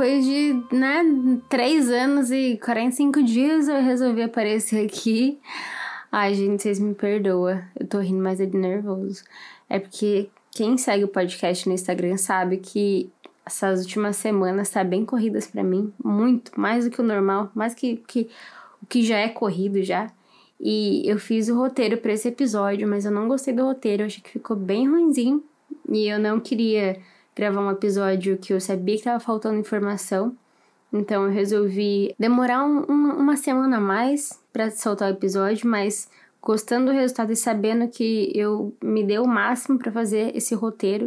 Depois de, né, 3 anos e 45 dias eu resolvi aparecer aqui. Ai, gente, vocês me perdoam. Eu tô rindo, mas é de nervoso. É porque quem segue o podcast no Instagram sabe que essas últimas semanas tá bem corridas para mim. Muito, mais do que o normal, mais que, que o que já é corrido já. E eu fiz o roteiro para esse episódio, mas eu não gostei do roteiro, eu achei que ficou bem ruimzinho. E eu não queria gravar um episódio que eu sabia que tava faltando informação. Então eu resolvi demorar um, um, uma semana a mais para soltar o episódio, mas gostando do resultado e sabendo que eu me dei o máximo para fazer esse roteiro,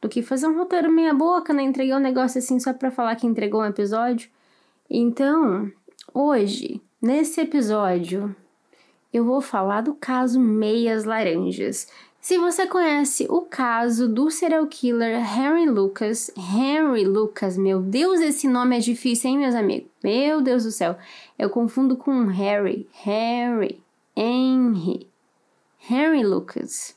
do que fazer um roteiro meia boca, né? Entreguei um negócio assim só para falar que entregou um episódio. Então, hoje, nesse episódio, eu vou falar do caso Meias Laranjas, se você conhece o caso do serial killer Henry Lucas, Henry Lucas, meu Deus, esse nome é difícil, hein, meus amigos? Meu Deus do céu, eu confundo com Harry, Harry, Henry, Henry Lucas,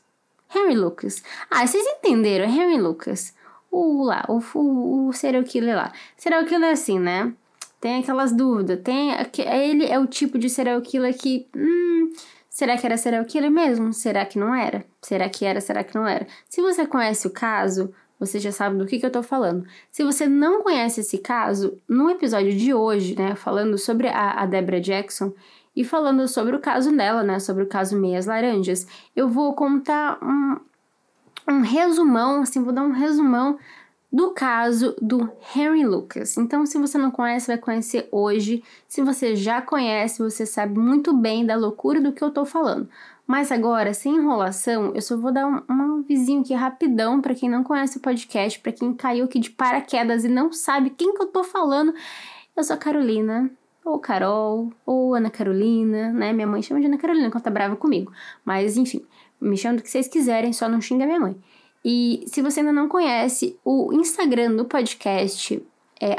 Henry Lucas. Ah, vocês entenderam, Henry Lucas. O lá, o, o, o serial killer lá. Serial killer é assim, né? Tem aquelas dúvidas, tem, ele é o tipo de serial killer que, hum, Será que era serial killer mesmo? Será que não era? Será que era? Será que não era? Se você conhece o caso, você já sabe do que, que eu tô falando. Se você não conhece esse caso, no episódio de hoje, né, falando sobre a, a Jackson e falando sobre o caso dela, né, sobre o caso Meias Laranjas, eu vou contar um, um resumão, assim, vou dar um resumão do caso do Henry Lucas. Então, se você não conhece, vai conhecer hoje. Se você já conhece, você sabe muito bem da loucura do que eu tô falando. Mas agora, sem enrolação, eu só vou dar um, um vizinho aqui rapidão para quem não conhece o podcast, para quem caiu aqui de paraquedas e não sabe quem que eu tô falando. Eu sou a Carolina, ou Carol, ou Ana Carolina, né? Minha mãe chama de Ana Carolina quando tá brava comigo. Mas enfim, me chama do que vocês quiserem, só não xinga minha mãe. E se você ainda não conhece, o Instagram do podcast é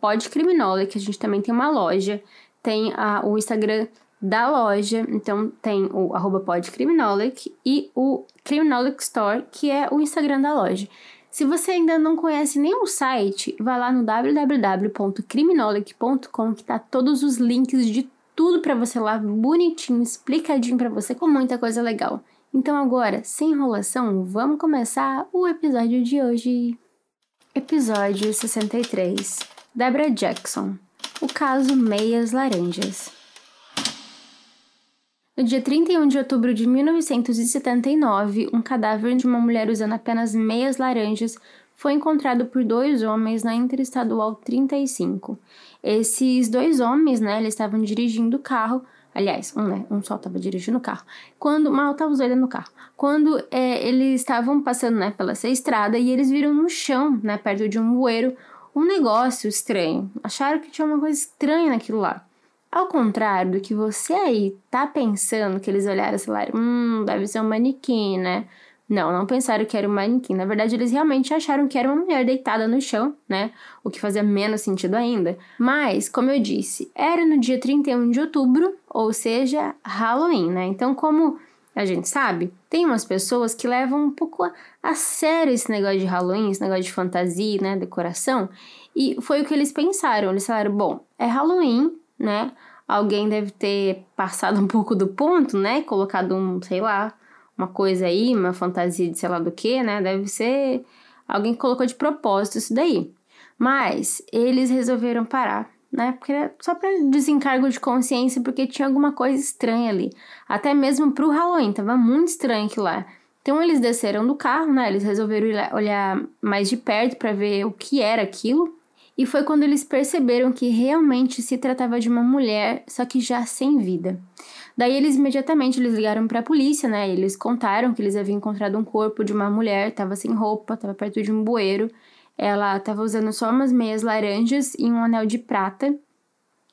podcriminole, que a gente também tem uma loja. Tem a, o Instagram da loja, então tem o arroba podcriminolic e o Criminolic Store, que é o Instagram da loja. Se você ainda não conhece nenhum site, vá lá no www.criminolic.com que tá todos os links de tudo para você lá, bonitinho, explicadinho para você, com muita coisa legal. Então agora, sem enrolação, vamos começar o episódio de hoje. Episódio 63. Deborah Jackson. O caso Meias Laranjas. No dia 31 de outubro de 1979, um cadáver de uma mulher usando apenas meias laranjas foi encontrado por dois homens na Interestadual 35. Esses dois homens, né, eles estavam dirigindo o carro Aliás, um, né? Um só estava dirigindo o carro. Quando. Mal estava os dois no carro. Quando é, eles estavam passando, né, pela essa estrada e eles viram no chão, né, perto de um bueiro, um negócio estranho. Acharam que tinha uma coisa estranha naquilo lá. Ao contrário do que você aí tá pensando, que eles olharam e falaram, hum, deve ser um manequim, né? Não, não pensaram que era um manequim. Na verdade, eles realmente acharam que era uma mulher deitada no chão, né? O que fazia menos sentido ainda. Mas, como eu disse, era no dia 31 de outubro, ou seja, Halloween, né? Então, como a gente sabe, tem umas pessoas que levam um pouco a, a sério esse negócio de Halloween, esse negócio de fantasia, né? Decoração. E foi o que eles pensaram. Eles falaram: bom, é Halloween, né? Alguém deve ter passado um pouco do ponto, né? Colocado um, sei lá, uma coisa aí, uma fantasia de sei lá do que, né? Deve ser alguém que colocou de propósito isso daí. Mas eles resolveram parar, né? Porque era só para desencargo de consciência, porque tinha alguma coisa estranha ali. Até mesmo pro Halloween, tava muito estranho aquilo lá. Então eles desceram do carro, né? Eles resolveram olhar mais de perto para ver o que era aquilo. e foi quando eles perceberam que realmente se tratava de uma mulher, só que já sem vida. Daí eles imediatamente eles ligaram para a polícia, né? Eles contaram que eles haviam encontrado um corpo de uma mulher, estava sem roupa, estava perto de um bueiro. Ela estava usando só umas meias laranjas e um anel de prata.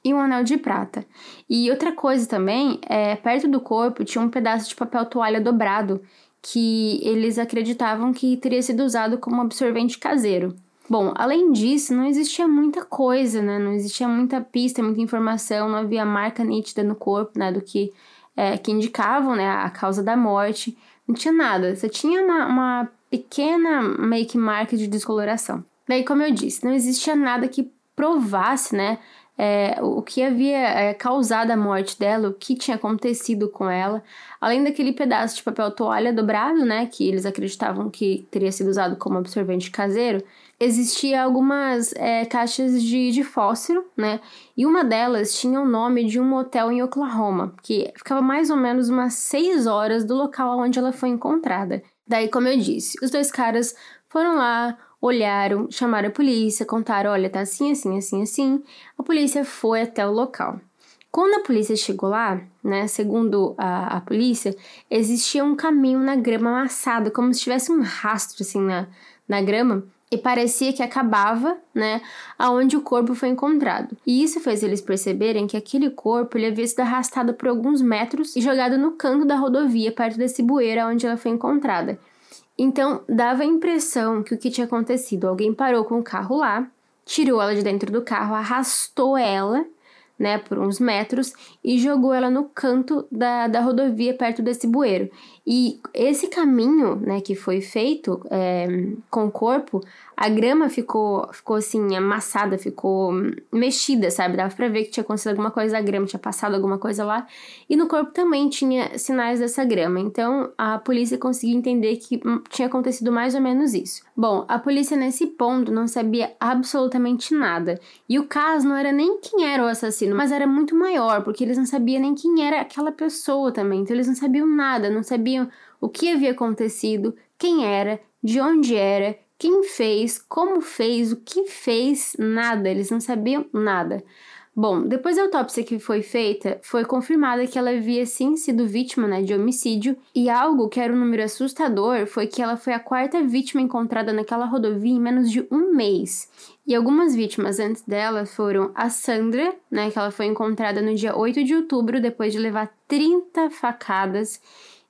E um anel de prata. E outra coisa também, é, perto do corpo tinha um pedaço de papel toalha dobrado que eles acreditavam que teria sido usado como absorvente caseiro. Bom, além disso, não existia muita coisa, né? Não existia muita pista, muita informação, não havia marca nítida no corpo, né? Do que, é, que indicavam, né? A causa da morte. Não tinha nada, só tinha uma, uma pequena meio que marca de descoloração. Daí, como eu disse, não existia nada que provasse, né? é, o que havia é, causado a morte dela, o que tinha acontecido com ela, além daquele pedaço de papel toalha dobrado, né, que eles acreditavam que teria sido usado como absorvente caseiro, existia algumas é, caixas de, de fósforo, né, e uma delas tinha o nome de um motel em Oklahoma, que ficava mais ou menos umas seis horas do local onde ela foi encontrada. Daí, como eu disse, os dois caras foram lá, olharam, chamaram a polícia, contaram: olha, tá assim, assim, assim, assim. A polícia foi até o local. Quando a polícia chegou lá, né, segundo a, a polícia, existia um caminho na grama amassado, como se tivesse um rastro assim na, na grama, e parecia que acabava, né, aonde o corpo foi encontrado. E isso fez eles perceberem que aquele corpo ele havia sido arrastado por alguns metros e jogado no canto da rodovia, perto desse bueiro onde ela foi encontrada. Então, dava a impressão que o que tinha acontecido, alguém parou com o carro lá, tirou ela de dentro do carro, arrastou ela né, por uns metros e jogou ela no canto da, da rodovia perto desse bueiro. E esse caminho, né, que foi feito é, com o corpo, a grama ficou, ficou assim, amassada, ficou mexida, sabe? Dava pra ver que tinha acontecido alguma coisa, a grama tinha passado alguma coisa lá. E no corpo também tinha sinais dessa grama. Então a polícia conseguiu entender que tinha acontecido mais ou menos isso. Bom, a polícia nesse ponto não sabia absolutamente nada. E o caso não era nem quem era o assassino, mas era muito maior, porque eles não sabiam nem quem era aquela pessoa também. Então eles não sabiam nada, não sabiam o que havia acontecido, quem era, de onde era quem fez, como fez, o que fez, nada, eles não sabiam nada. Bom, depois da autópsia que foi feita, foi confirmada que ela havia sim sido vítima né, de homicídio, e algo que era um número assustador foi que ela foi a quarta vítima encontrada naquela rodovia em menos de um mês. E algumas vítimas antes dela foram a Sandra, né, que ela foi encontrada no dia 8 de outubro depois de levar 30 facadas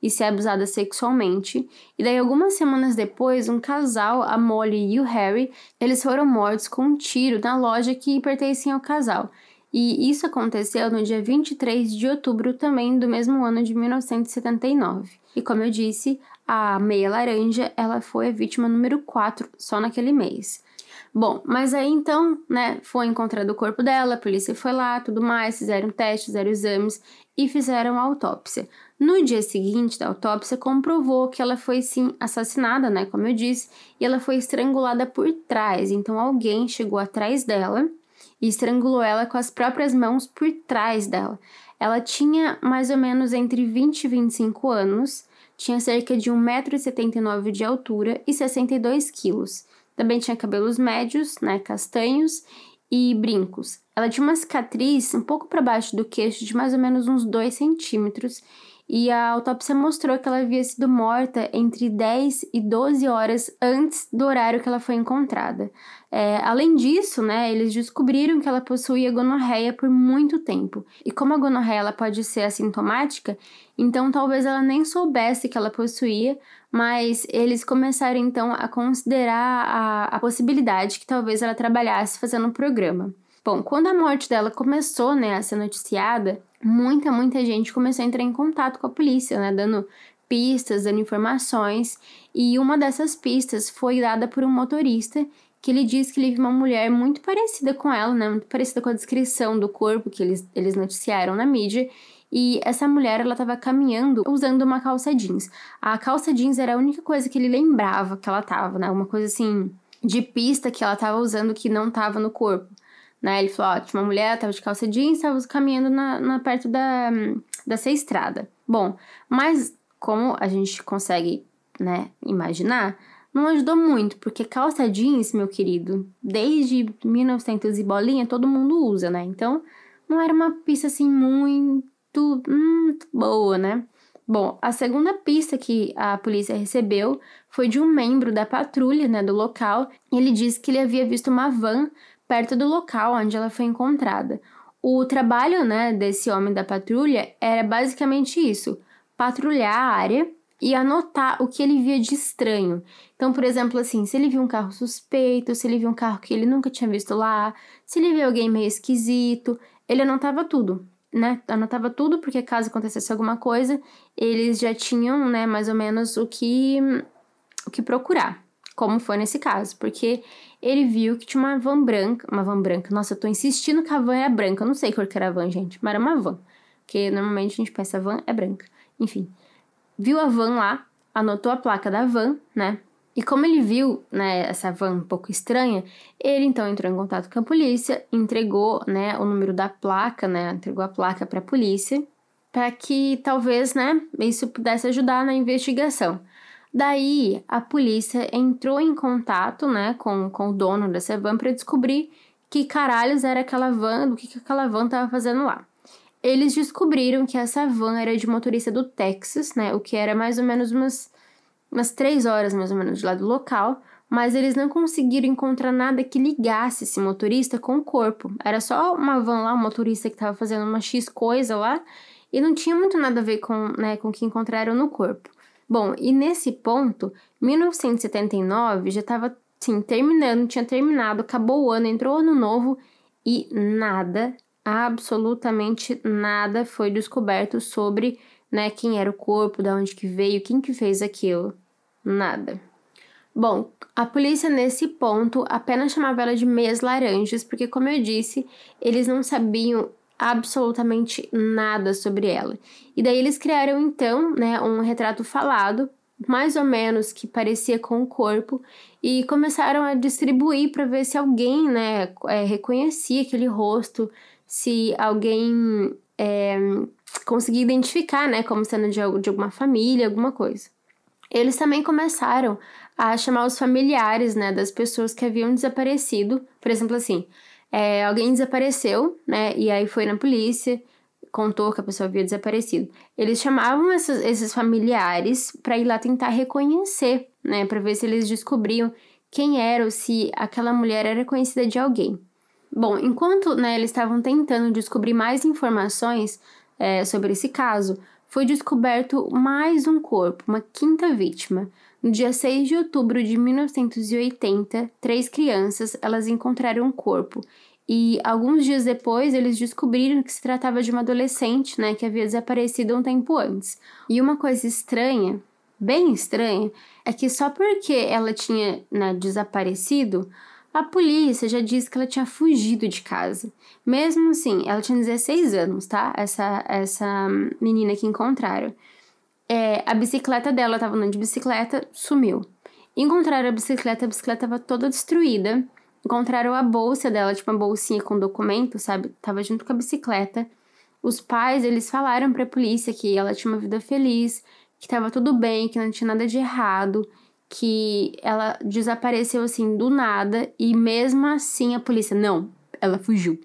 e ser abusada sexualmente. E daí, algumas semanas depois, um casal, a Molly e o Harry, eles foram mortos com um tiro na loja que pertencia ao casal. E isso aconteceu no dia 23 de outubro também do mesmo ano de 1979. E como eu disse, a meia laranja, ela foi a vítima número 4 só naquele mês. Bom, mas aí então, né, foi encontrado o corpo dela, a polícia foi lá, tudo mais, fizeram testes, fizeram exames e fizeram autópsia. No dia seguinte da autópsia, comprovou que ela foi sim assassinada, né, como eu disse, e ela foi estrangulada por trás. Então alguém chegou atrás dela e estrangulou ela com as próprias mãos por trás dela. Ela tinha mais ou menos entre 20 e 25 anos, tinha cerca de 1,79m de altura e 62 quilos. Também tinha cabelos médios, né, castanhos e brincos. Ela tinha uma cicatriz um pouco para baixo do queixo de mais ou menos uns 2 centímetros e a autópsia mostrou que ela havia sido morta entre 10 e 12 horas antes do horário que ela foi encontrada. É, além disso, né, eles descobriram que ela possuía gonorreia por muito tempo. E como a gonorreia ela pode ser assintomática, então talvez ela nem soubesse que ela possuía, mas eles começaram então a considerar a, a possibilidade que talvez ela trabalhasse fazendo um programa. Bom, quando a morte dela começou né, a ser noticiada, muita, muita gente começou a entrar em contato com a polícia, né, dando pistas, dando informações, e uma dessas pistas foi dada por um motorista que ele disse que ele viu uma mulher muito parecida com ela, né, muito parecida com a descrição do corpo que eles, eles noticiaram na mídia, e essa mulher ela estava caminhando usando uma calça jeans. A calça jeans era a única coisa que ele lembrava que ela tava, né, uma coisa assim de pista que ela estava usando que não estava no corpo né? Ele falou, ó, tinha uma mulher, tava de calça jeans, tava caminhando na, na perto da, dessa estrada. Bom, mas como a gente consegue, né, imaginar, não ajudou muito, porque calça jeans, meu querido, desde 1900 e bolinha, todo mundo usa, né? Então, não era uma pista assim muito hum, boa, né? Bom, a segunda pista que a polícia recebeu foi de um membro da patrulha, né, do local. Ele disse que ele havia visto uma van perto do local onde ela foi encontrada. O trabalho, né, desse homem da patrulha era basicamente isso: patrulhar a área e anotar o que ele via de estranho. Então, por exemplo, assim, se ele viu um carro suspeito, se ele viu um carro que ele nunca tinha visto lá, se ele viu alguém meio esquisito, ele anotava tudo né, anotava tudo, porque caso acontecesse alguma coisa, eles já tinham, né, mais ou menos o que, o que procurar, como foi nesse caso, porque ele viu que tinha uma van branca, uma van branca, nossa, eu tô insistindo que a van era branca, eu não sei cor que era a van, gente, mas era uma van, porque normalmente a gente pensa a van é branca, enfim, viu a van lá, anotou a placa da van, né, e como ele viu, né, essa van um pouco estranha, ele então entrou em contato com a polícia, entregou, né, o número da placa, né, entregou a placa para a polícia, para que talvez, né, isso pudesse ajudar na investigação. Daí, a polícia entrou em contato, né, com, com o dono dessa van para descobrir que caralhos era aquela van, do que, que aquela van estava fazendo lá. Eles descobriram que essa van era de motorista do Texas, né, o que era mais ou menos umas umas três horas mais ou menos de lá do local, mas eles não conseguiram encontrar nada que ligasse esse motorista com o corpo. Era só uma van lá, um motorista que estava fazendo uma X coisa lá, e não tinha muito nada a ver com, né, com o que encontraram no corpo. Bom, e nesse ponto, 1979 já estava sim, terminando, tinha terminado, acabou o ano, entrou o ano novo e nada, absolutamente nada foi descoberto sobre, né, quem era o corpo, de onde que veio, quem que fez aquilo. Nada. Bom, a polícia nesse ponto apenas chamava ela de meias laranjas, porque, como eu disse, eles não sabiam absolutamente nada sobre ela. E daí eles criaram então, né, um retrato falado, mais ou menos que parecia com o corpo, e começaram a distribuir para ver se alguém, né, é, reconhecia aquele rosto, se alguém é, conseguia identificar, né, como sendo de, de alguma família, alguma coisa. Eles também começaram a chamar os familiares, né, das pessoas que haviam desaparecido. Por exemplo, assim, é, alguém desapareceu, né, e aí foi na polícia, contou que a pessoa havia desaparecido. Eles chamavam esses, esses familiares para ir lá tentar reconhecer, né, para ver se eles descobriam quem era ou se aquela mulher era conhecida de alguém. Bom, enquanto né, eles estavam tentando descobrir mais informações é, sobre esse caso, foi descoberto mais um corpo, uma quinta vítima. No dia 6 de outubro de 1980, três crianças elas encontraram um corpo e alguns dias depois eles descobriram que se tratava de uma adolescente, né, que havia desaparecido um tempo antes. E uma coisa estranha, bem estranha, é que só porque ela tinha né, desaparecido, a polícia já disse que ela tinha fugido de casa. Mesmo assim, ela tinha 16 anos, tá? Essa, essa menina que encontraram. É, a bicicleta dela estava andando de bicicleta, sumiu. Encontraram a bicicleta, a bicicleta estava toda destruída. Encontraram a bolsa dela, tipo uma bolsinha com documento, sabe? Tava junto com a bicicleta. Os pais, eles falaram para a polícia que ela tinha uma vida feliz, que estava tudo bem, que não tinha nada de errado que ela desapareceu assim do nada e mesmo assim a polícia não, ela fugiu.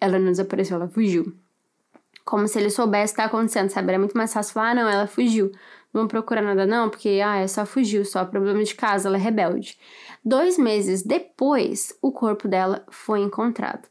Ela não desapareceu, ela fugiu. Como se ele soubesse o que tá acontecendo, sabe? Era muito mais fácil falar, ah, não, ela fugiu. Vou procurar nada não, porque, ah, só fugiu, só problema de casa, ela é rebelde. Dois meses depois, o corpo dela foi encontrado.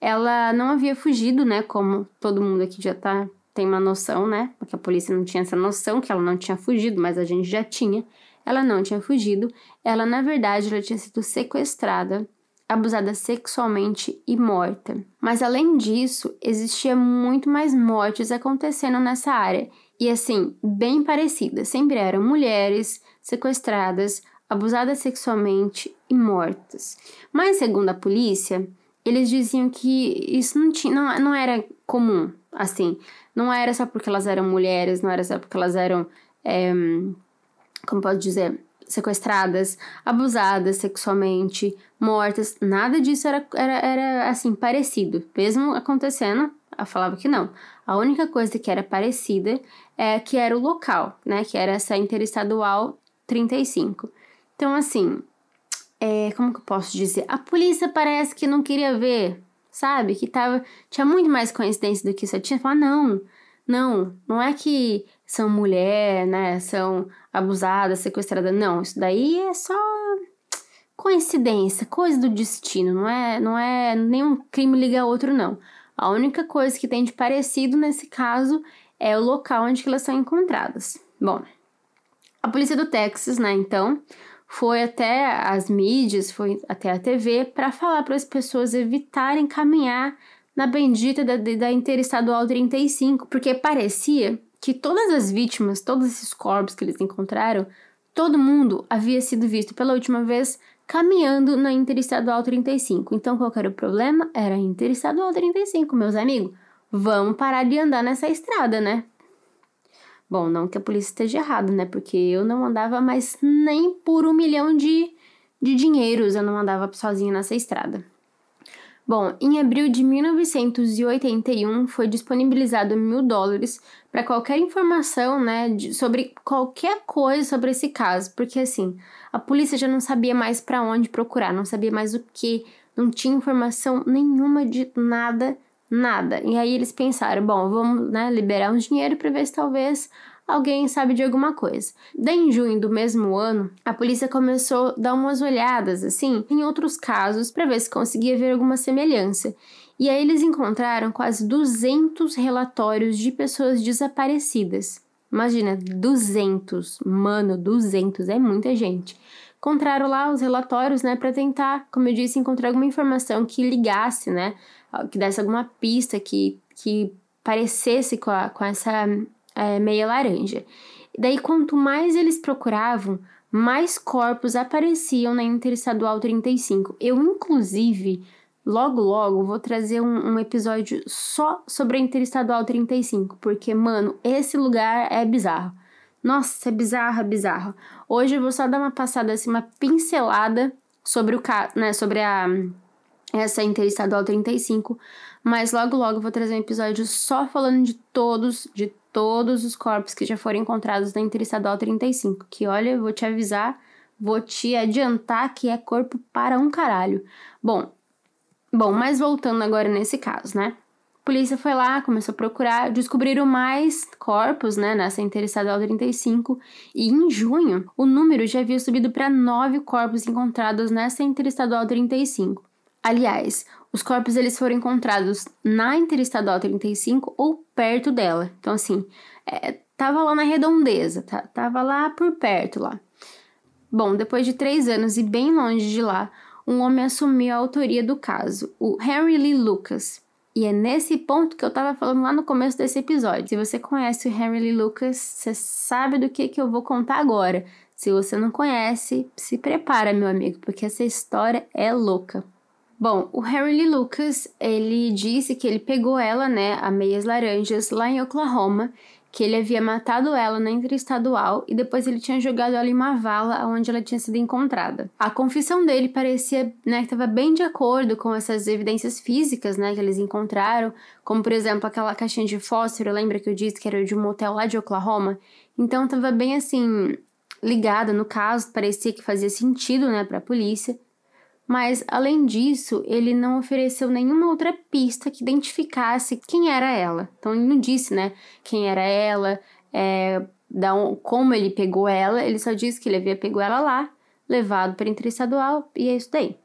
Ela não havia fugido, né, como todo mundo aqui já tá, tem uma noção, né, porque a polícia não tinha essa noção que ela não tinha fugido, mas a gente já tinha ela não tinha fugido, ela na verdade ela tinha sido sequestrada, abusada sexualmente e morta. Mas além disso, existia muito mais mortes acontecendo nessa área. E assim, bem parecidas, sempre eram mulheres sequestradas, abusadas sexualmente e mortas. Mas segundo a polícia, eles diziam que isso não, tinha, não, não era comum, assim, não era só porque elas eram mulheres, não era só porque elas eram é, como pode dizer, sequestradas, abusadas sexualmente, mortas, nada disso era, era, era assim, parecido. Mesmo acontecendo, ela falava que não. A única coisa que era parecida é que era o local, né? Que era essa interestadual 35. Então, assim, é, como que eu posso dizer? A polícia parece que não queria ver, sabe? Que tava, tinha muito mais coincidência do que isso. tinha. Falar, não, não, não é que são mulher, né? São abusadas, sequestradas. Não, isso daí é só coincidência, coisa do destino. Não é, não é nenhum crime liga a outro, não. A única coisa que tem de parecido nesse caso é o local onde elas são encontradas. Bom, a polícia do Texas, né, então, foi até as mídias, foi até a TV para falar para as pessoas evitarem caminhar na bendita da, da Interestadual 35, porque parecia que todas as vítimas, todos esses corpos que eles encontraram, todo mundo havia sido visto pela última vez caminhando na Interestadual 35. Então, qual era o problema? Era a Interestadual 35, meus amigos. Vamos parar de andar nessa estrada, né? Bom, não que a polícia esteja errada, né? Porque eu não andava mais nem por um milhão de, de dinheiros, eu não andava sozinha nessa estrada. Bom, em abril de 1981 foi disponibilizado mil dólares para qualquer informação, né, de, sobre qualquer coisa sobre esse caso, porque assim a polícia já não sabia mais para onde procurar, não sabia mais o que, não tinha informação nenhuma de nada Nada. E aí eles pensaram, bom, vamos né, liberar um dinheiro para ver se talvez alguém sabe de alguma coisa. Daí, em junho do mesmo ano, a polícia começou a dar umas olhadas, assim, em outros casos, para ver se conseguia ver alguma semelhança. E aí eles encontraram quase 200 relatórios de pessoas desaparecidas. Imagina, 200. Mano, 200 é muita gente. Encontraram lá os relatórios, né, para tentar, como eu disse, encontrar alguma informação que ligasse, né, que desse alguma pista que, que parecesse com, a, com essa é, meia laranja. Daí, quanto mais eles procuravam, mais corpos apareciam na Interestadual 35. Eu, inclusive, logo logo vou trazer um, um, episódio só sobre a Interestadual 35, porque, mano, esse lugar é bizarro. Nossa, é bizarro, é bizarro. Hoje eu vou só dar uma passada assim, uma pincelada sobre o né, sobre a essa é Interestadual 35, mas logo logo vou trazer um episódio só falando de todos, de todos os corpos que já foram encontrados na Interestadual 35, que olha, eu vou te avisar, vou te adiantar que é corpo para um caralho. Bom, bom, mas voltando agora nesse caso, né? A polícia foi lá, começou a procurar, descobriram mais corpos, né, nessa Interestadual 35, e em junho o número já havia subido para nove corpos encontrados nessa Interestadual 35. Aliás, os corpos eles foram encontrados na Interestadual 35 ou perto dela. Então, assim, é, tava lá na redondeza, tá, tava lá por perto lá. Bom, depois de três anos e bem longe de lá, um homem assumiu a autoria do caso, o Henry Lee Lucas. E é nesse ponto que eu tava falando lá no começo desse episódio. Se você conhece o Henry Lee Lucas, você sabe do que, que eu vou contar agora. Se você não conhece, se prepara, meu amigo, porque essa história é louca. Bom, o Harry Lee Lucas, ele disse que ele pegou ela, né, a meias laranjas, lá em Oklahoma, que ele havia matado ela na interestadual e depois ele tinha jogado ela em uma vala onde ela tinha sido encontrada. A confissão dele parecia, né, que estava bem de acordo com essas evidências físicas, né, que eles encontraram, como por exemplo aquela caixinha de fósforo, lembra que eu disse que era de um motel lá de Oklahoma? Então estava bem assim ligada no caso, parecia que fazia sentido, né, para a polícia. Mas, além disso, ele não ofereceu nenhuma outra pista que identificasse quem era ela. Então, ele não disse, né, quem era ela, é, da um, como ele pegou ela, ele só disse que ele havia pegou ela lá, levado para interestadual, e é isso daí.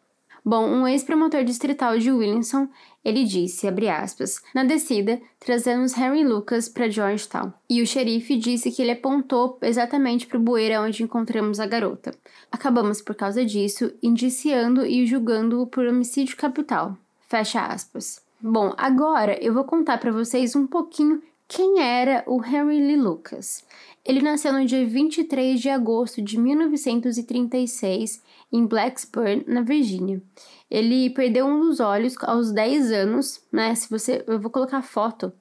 Bom, um ex-promotor distrital de Williamson, ele disse, aspas, na descida, trazemos Harry Lucas para Georgetown. E o xerife disse que ele apontou exatamente para o bueiro onde encontramos a garota. Acabamos, por causa disso, indiciando e julgando-o por homicídio capital. Fecha aspas. Bom, agora eu vou contar para vocês um pouquinho quem era o Henry Lee Lucas. Ele nasceu no dia 23 de agosto de 1936 em Blacksburg, na Virgínia. Ele perdeu um dos olhos aos 10 anos, né? Se você, eu vou colocar foto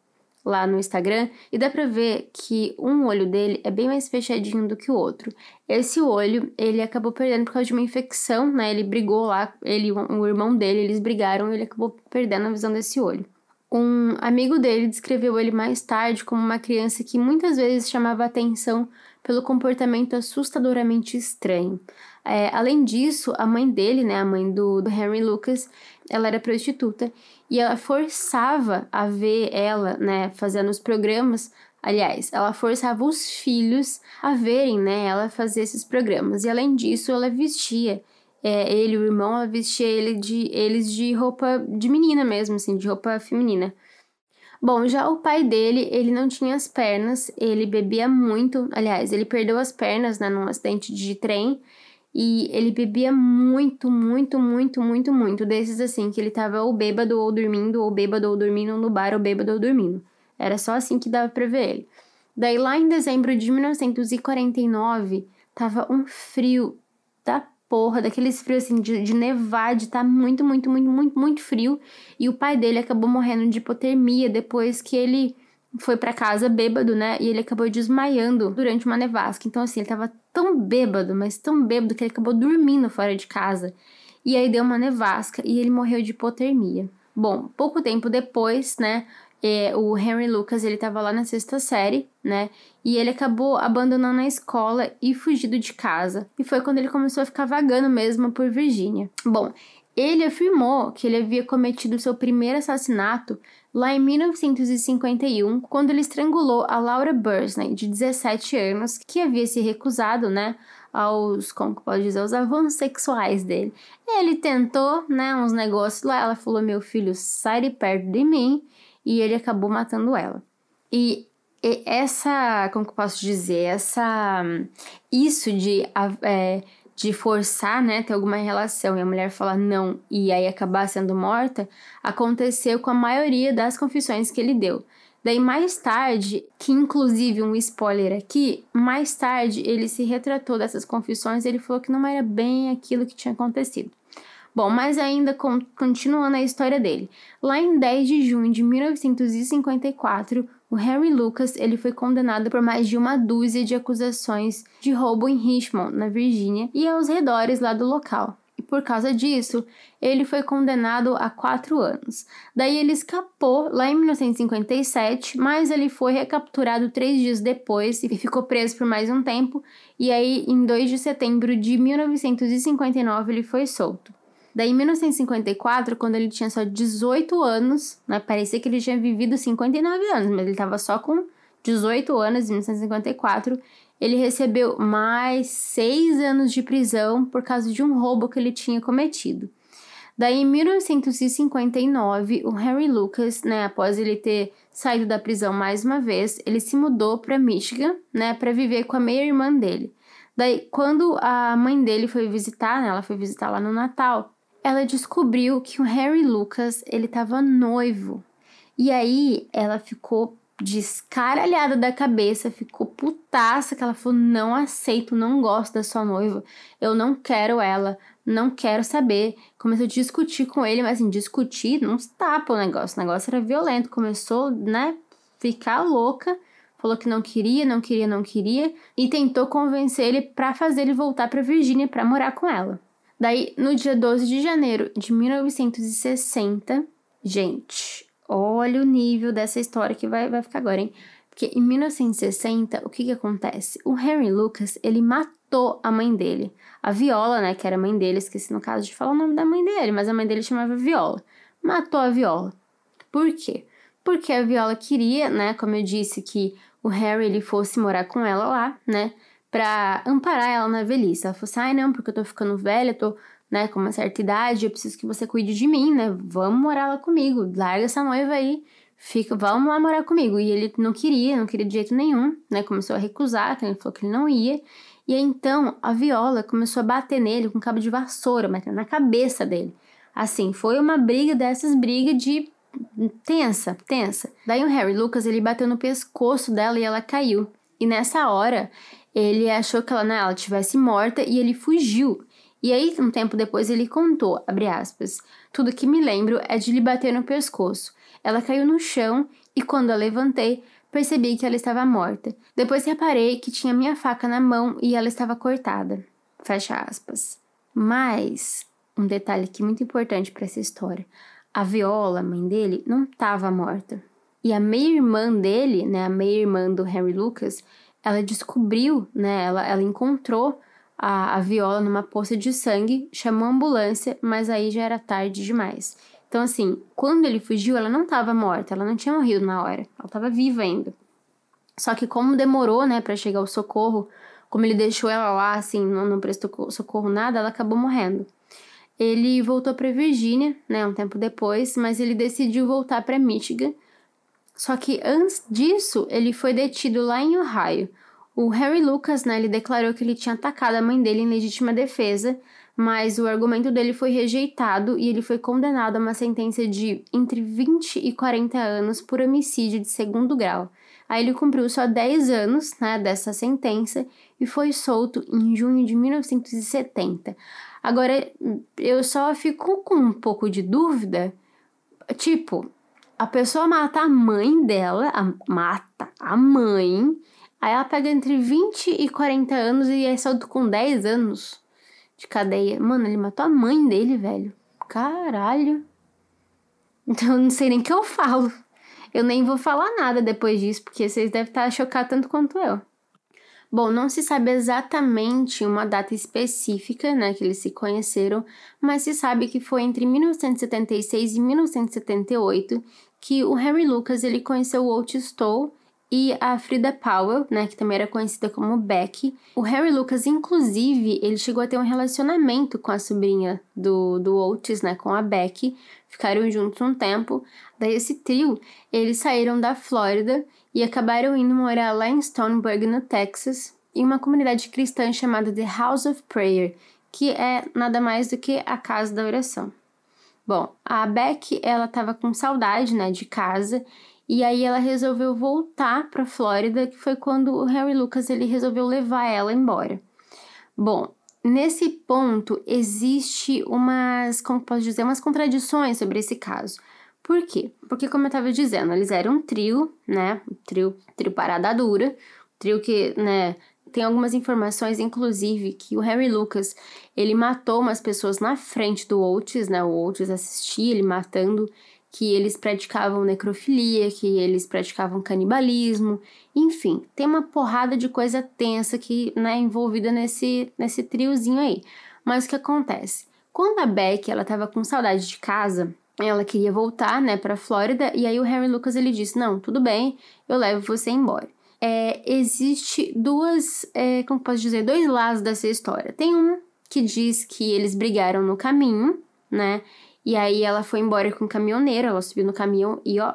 lá no Instagram e dá para ver que um olho dele é bem mais fechadinho do que o outro. Esse olho, ele acabou perdendo por causa de uma infecção, né? Ele brigou lá, ele o irmão dele, eles brigaram e ele acabou perdendo a visão desse olho. Um amigo dele descreveu ele mais tarde como uma criança que muitas vezes chamava atenção pelo comportamento assustadoramente estranho. É, além disso, a mãe dele, né, a mãe do, do Henry Lucas, ela era prostituta e ela forçava a ver ela, né, fazendo os programas. Aliás, ela forçava os filhos a verem, né, ela fazer esses programas. E além disso, ela vestia é, ele, o irmão, vestia ele de, eles de roupa de menina mesmo, assim, de roupa feminina. Bom, já o pai dele, ele não tinha as pernas, ele bebia muito. Aliás, ele perdeu as pernas, né, num acidente de trem. E ele bebia muito, muito, muito, muito, muito. Desses assim, que ele tava ou bêbado ou dormindo, ou bêbado ou dormindo no bar, ou bêbado ou dormindo. Era só assim que dava pra ver ele. Daí lá em dezembro de 1949, tava um frio da porra, daqueles frios assim, de, de nevar, de tá muito, muito, muito, muito, muito frio. E o pai dele acabou morrendo de hipotermia depois que ele foi para casa bêbado, né? E ele acabou desmaiando durante uma nevasca. Então, assim, ele tava tão bêbado, mas tão bêbado que ele acabou dormindo fora de casa. E aí deu uma nevasca e ele morreu de hipotermia. Bom, pouco tempo depois, né? É, o Henry Lucas, ele tava lá na sexta série, né? E ele acabou abandonando a escola e fugido de casa. E foi quando ele começou a ficar vagando mesmo por Virgínia. Bom, ele afirmou que ele havia cometido seu primeiro assassinato lá em 1951, quando ele estrangulou a Laura Bursney, de 17 anos, que havia se recusado, né, aos, como que pode dizer, aos avanços sexuais dele. Ele tentou, né, uns negócios lá, ela falou, meu filho, sai de perto de mim, e ele acabou matando ela. E, essa, como que eu posso dizer, essa, isso de, é, de forçar, né, ter alguma relação e a mulher falar não e aí acabar sendo morta, aconteceu com a maioria das confissões que ele deu. Daí mais tarde, que inclusive um spoiler aqui, mais tarde ele se retratou dessas confissões, ele falou que não era bem aquilo que tinha acontecido. Bom, mas ainda continuando a história dele. Lá em 10 de junho de 1954, o Harry Lucas ele foi condenado por mais de uma dúzia de acusações de roubo em Richmond, na Virgínia, e aos redores lá do local. E por causa disso, ele foi condenado a quatro anos. Daí ele escapou lá em 1957, mas ele foi recapturado três dias depois e ficou preso por mais um tempo. E aí, em 2 de setembro de 1959, ele foi solto. Daí, em 1954, quando ele tinha só 18 anos, né, parecia que ele tinha vivido 59 anos, mas ele estava só com 18 anos, em 1954, ele recebeu mais seis anos de prisão por causa de um roubo que ele tinha cometido. Daí, em 1959, o Harry Lucas, né, após ele ter saído da prisão mais uma vez, ele se mudou para Michigan, né, para viver com a meia-irmã dele. Daí, quando a mãe dele foi visitar, né, ela foi visitar lá no Natal, ela descobriu que o Harry Lucas, ele tava noivo. E aí ela ficou descaralhada da cabeça, ficou putaça, que ela falou: "Não aceito, não gosto da sua noiva. Eu não quero ela, não quero saber". Começou a discutir com ele, mas assim, discutir, não tapa o negócio. O negócio era violento, começou, né, ficar louca. Falou que não queria, não queria, não queria e tentou convencer ele para fazer ele voltar para Virgínia para morar com ela. Daí, no dia 12 de janeiro de 1960, gente, olha o nível dessa história que vai, vai ficar agora, hein? Porque em 1960, o que que acontece? O Henry Lucas, ele matou a mãe dele. A Viola, né, que era a mãe dele, esqueci no caso de falar o nome da mãe dele, mas a mãe dele chamava Viola. Matou a Viola. Por quê? Porque a Viola queria, né, como eu disse, que o Harry ele fosse morar com ela lá, né? Para amparar ela na velhice. Ela falou assim: ai, não, porque eu tô ficando velha, tô, né, com uma certa idade, eu preciso que você cuide de mim, né? Vamos morar lá comigo, larga essa noiva aí, fica, vamos lá morar comigo. E ele não queria, não queria de jeito nenhum, né? Começou a recusar, então ele falou que ele não ia. E aí então a Viola começou a bater nele com um cabo de vassoura, batendo na cabeça dele. Assim, foi uma briga dessas brigas de tensa, tensa. Daí o Harry Lucas, ele bateu no pescoço dela e ela caiu. E nessa hora, ele achou que ela, né, ela tivesse morta e ele fugiu. E aí, um tempo depois, ele contou, aspas, tudo que me lembro é de lhe bater no pescoço. Ela caiu no chão e quando a levantei, percebi que ela estava morta. Depois reparei que tinha minha faca na mão e ela estava cortada. Fecha aspas. Mas, um detalhe aqui muito importante para essa história. A Viola, mãe dele, não estava morta. E a meia-irmã dele, né, a meia-irmã do Henry Lucas, ela descobriu, né, ela, ela encontrou a, a viola numa poça de sangue, chamou a ambulância, mas aí já era tarde demais. Então, assim, quando ele fugiu, ela não estava morta, ela não tinha morrido na hora, ela estava viva ainda. Só que como demorou, né, para chegar o socorro, como ele deixou ela lá, assim, não, não prestou socorro nada, ela acabou morrendo. Ele voltou para Virgínia, né, um tempo depois, mas ele decidiu voltar para Michigan. Só que antes disso, ele foi detido lá em Ohio. O Harry Lucas, né, ele declarou que ele tinha atacado a mãe dele em legítima defesa, mas o argumento dele foi rejeitado e ele foi condenado a uma sentença de entre 20 e 40 anos por homicídio de segundo grau. Aí ele cumpriu só 10 anos né, dessa sentença e foi solto em junho de 1970. Agora, eu só fico com um pouco de dúvida, tipo, a pessoa mata a mãe dela, a, mata a mãe, Aí ela pega entre 20 e 40 anos e é solto com 10 anos de cadeia. Mano, ele matou a mãe dele, velho. Caralho. Então eu não sei nem o que eu falo. Eu nem vou falar nada depois disso, porque vocês devem estar chocados tanto quanto eu. Bom, não se sabe exatamente uma data específica, né, que eles se conheceram, mas se sabe que foi entre 1976 e 1978 que o Harry Lucas ele conheceu o Otis Stowe e a Frida Powell, né, que também era conhecida como Becky. O Harry Lucas, inclusive, ele chegou a ter um relacionamento com a sobrinha do, do Otis, né, com a Becky. Ficaram juntos um tempo. Daí esse trio, eles saíram da Flórida e acabaram indo morar lá em Stoneburg, no Texas, em uma comunidade cristã chamada The House of Prayer, que é nada mais do que a casa da oração. Bom, a Beck, ela estava com saudade, né, de casa e aí ela resolveu voltar para Flórida, que foi quando o Harry Lucas ele resolveu levar ela embora. Bom, nesse ponto existe umas, como posso dizer, umas contradições sobre esse caso. Por quê? Porque como eu estava dizendo, eles eram um trio, né? Um trio, trio parada dura, trio que, né, tem algumas informações, inclusive, que o Harry Lucas, ele matou umas pessoas na frente do Oates, né? O Oates assistia ele matando que eles praticavam necrofilia, que eles praticavam canibalismo, enfim, tem uma porrada de coisa tensa que né, envolvida nesse, nesse triozinho aí. Mas o que acontece? Quando a Beck ela tava com saudade de casa, ela queria voltar, né, para Flórida, e aí o Harry Lucas ele disse: "Não, tudo bem, eu levo você embora". É, existe duas, é, como posso dizer, dois lados dessa história. Tem um que diz que eles brigaram no caminho, né? E aí ela foi embora com o caminhoneiro, ela subiu no caminhão e ó,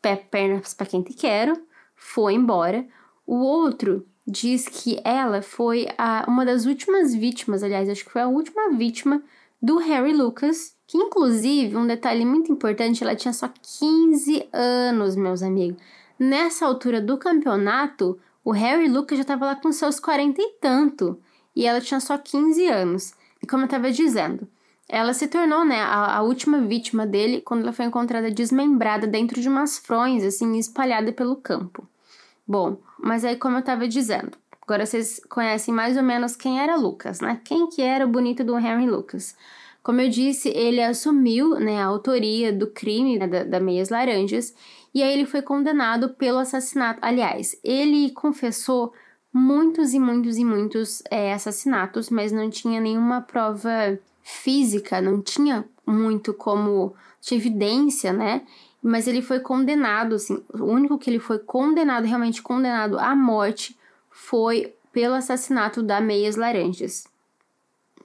pé, pernas pra quem te quero, foi embora. O outro diz que ela foi a, uma das últimas vítimas, aliás, acho que foi a última vítima do Harry Lucas, que inclusive, um detalhe muito importante, ela tinha só 15 anos, meus amigos. Nessa altura do campeonato, o Harry Lucas já estava lá com seus 40 e tanto, e ela tinha só 15 anos. E como eu estava dizendo, ela se tornou, né, a, a, última vítima dele quando ela foi encontrada desmembrada dentro de umas frões, assim, espalhada pelo campo. Bom, mas aí como eu estava dizendo, agora vocês conhecem mais ou menos quem era Lucas, né? Quem que era o bonito do Henry Lucas? Como eu disse, ele assumiu, né, a autoria do crime né, da, da Meias Laranjas e aí ele foi condenado pelo assassinato. Aliás, ele confessou muitos e muitos e muitos é, assassinatos, mas não tinha nenhuma prova física, não tinha muito como de evidência, né? Mas ele foi condenado, assim, o único que ele foi condenado, realmente condenado à morte, foi pelo assassinato da Meias Laranjas.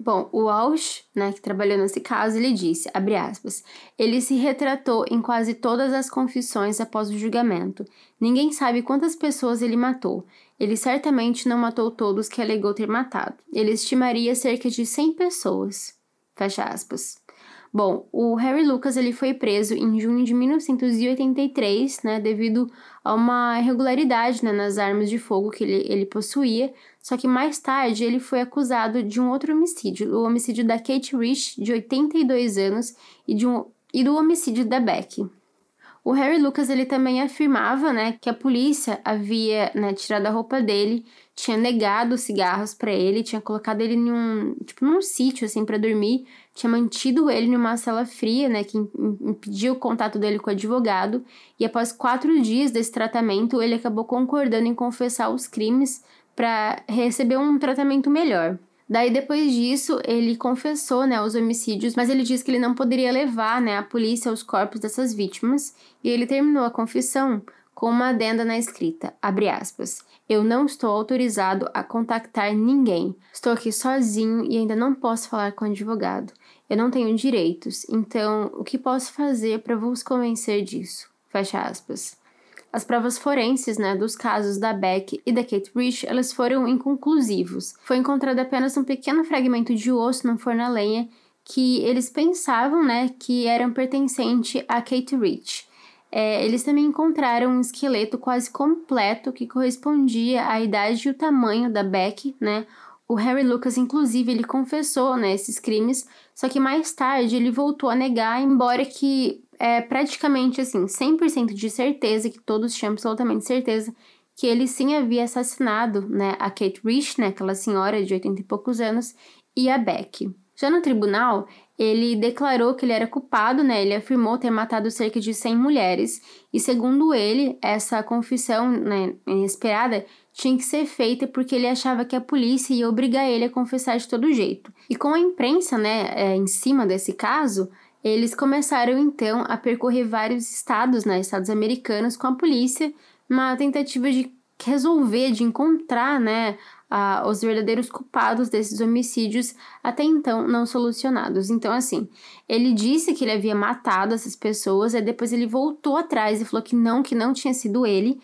Bom, o Walsh, né, que trabalhou nesse caso, ele disse, abre aspas, ele se retratou em quase todas as confissões após o julgamento. Ninguém sabe quantas pessoas ele matou. Ele certamente não matou todos que alegou ter matado. Ele estimaria cerca de 100 pessoas. Fecha aspas. Bom, o Harry Lucas ele foi preso em junho de 1983, né, devido a uma irregularidade né, nas armas de fogo que ele, ele possuía. Só que mais tarde ele foi acusado de um outro homicídio, o homicídio da Kate Rich, de 82 anos, e, de um, e do homicídio da Becky. O Harry Lucas ele também afirmava, né, que a polícia havia né, tirado a roupa dele, tinha negado os cigarros para ele, tinha colocado ele num, tipo, num sítio assim para dormir, tinha mantido ele numa cela fria, né, que impediu o contato dele com o advogado. E após quatro dias desse tratamento, ele acabou concordando em confessar os crimes para receber um tratamento melhor. Daí depois disso, ele confessou, né, os homicídios, mas ele disse que ele não poderia levar, né, a polícia aos corpos dessas vítimas, e ele terminou a confissão com uma adenda na escrita, abre aspas, eu não estou autorizado a contactar ninguém. Estou aqui sozinho e ainda não posso falar com o advogado. Eu não tenho direitos, então o que posso fazer para vos convencer disso? Fecha aspas. As provas forenses, né, dos casos da Beck e da Kate Rich, elas foram inconclusivos. Foi encontrado apenas um pequeno fragmento de osso no forno a lenha que eles pensavam, né, que eram pertencente a Kate Rich. É, eles também encontraram um esqueleto quase completo que correspondia à idade e o tamanho da Beck, né? O Harry Lucas, inclusive, ele confessou né, esses crimes, só que mais tarde ele voltou a negar, embora que é praticamente assim, 100% de certeza, que todos tinham absolutamente certeza, que ele sim havia assassinado né, a Kate Rich, né, aquela senhora de 80 e poucos anos, e a Beck. Já no tribunal, ele declarou que ele era culpado, né? Ele afirmou ter matado cerca de 100 mulheres, e segundo ele, essa confissão né, inesperada tinha que ser feita porque ele achava que a polícia ia obrigar ele a confessar de todo jeito. E com a imprensa, né, é, em cima desse caso, eles começaram então a percorrer vários estados, né, estados americanos, com a polícia, uma tentativa de resolver, de encontrar, né, a, os verdadeiros culpados desses homicídios até então não solucionados. Então, assim, ele disse que ele havia matado essas pessoas, e depois ele voltou atrás e falou que não, que não tinha sido ele.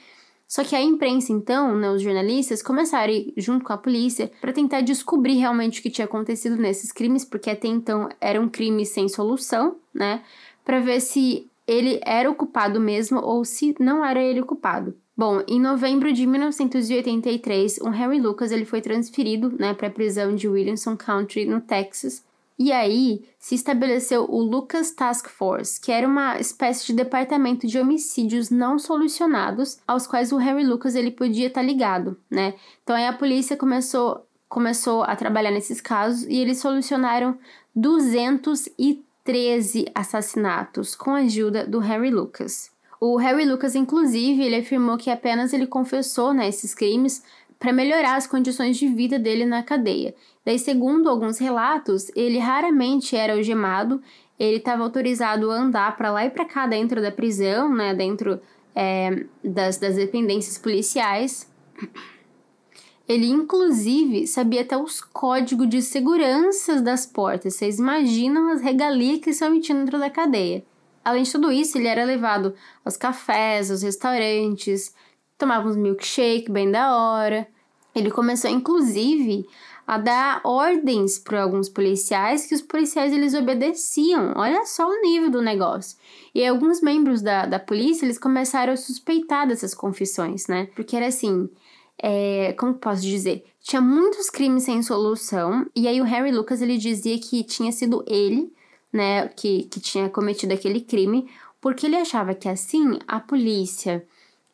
Só que a imprensa, então, né, os jornalistas, começaram a ir junto com a polícia para tentar descobrir realmente o que tinha acontecido nesses crimes, porque até então era um crime sem solução, né? Para ver se ele era o culpado mesmo ou se não era ele o culpado. Bom, em novembro de 1983, o Harry Lucas ele foi transferido né, para a prisão de Williamson County, no Texas, e aí se estabeleceu o Lucas Task Force, que era uma espécie de departamento de homicídios não solucionados, aos quais o Harry Lucas ele podia estar tá ligado, né? Então aí a polícia começou começou a trabalhar nesses casos e eles solucionaram 213 assassinatos com a ajuda do Harry Lucas. O Harry Lucas, inclusive, ele afirmou que apenas ele confessou né, esses crimes para melhorar as condições de vida dele na cadeia. Daí, segundo alguns relatos, ele raramente era algemado, ele estava autorizado a andar para lá e para cá dentro da prisão, né, dentro é, das, das dependências policiais. Ele, inclusive, sabia até os códigos de segurança das portas. Vocês imaginam as regalias que são metidas dentro da cadeia. Além de tudo isso, ele era levado aos cafés, aos restaurantes, tomava uns milkshake bem da hora. Ele começou, inclusive, a dar ordens para alguns policiais que os policiais eles obedeciam. Olha só o nível do negócio. E alguns membros da, da polícia eles começaram a suspeitar dessas confissões, né? Porque era assim. É, como posso dizer? Tinha muitos crimes sem solução, e aí o Harry Lucas ele dizia que tinha sido ele, né, que, que tinha cometido aquele crime, porque ele achava que assim a polícia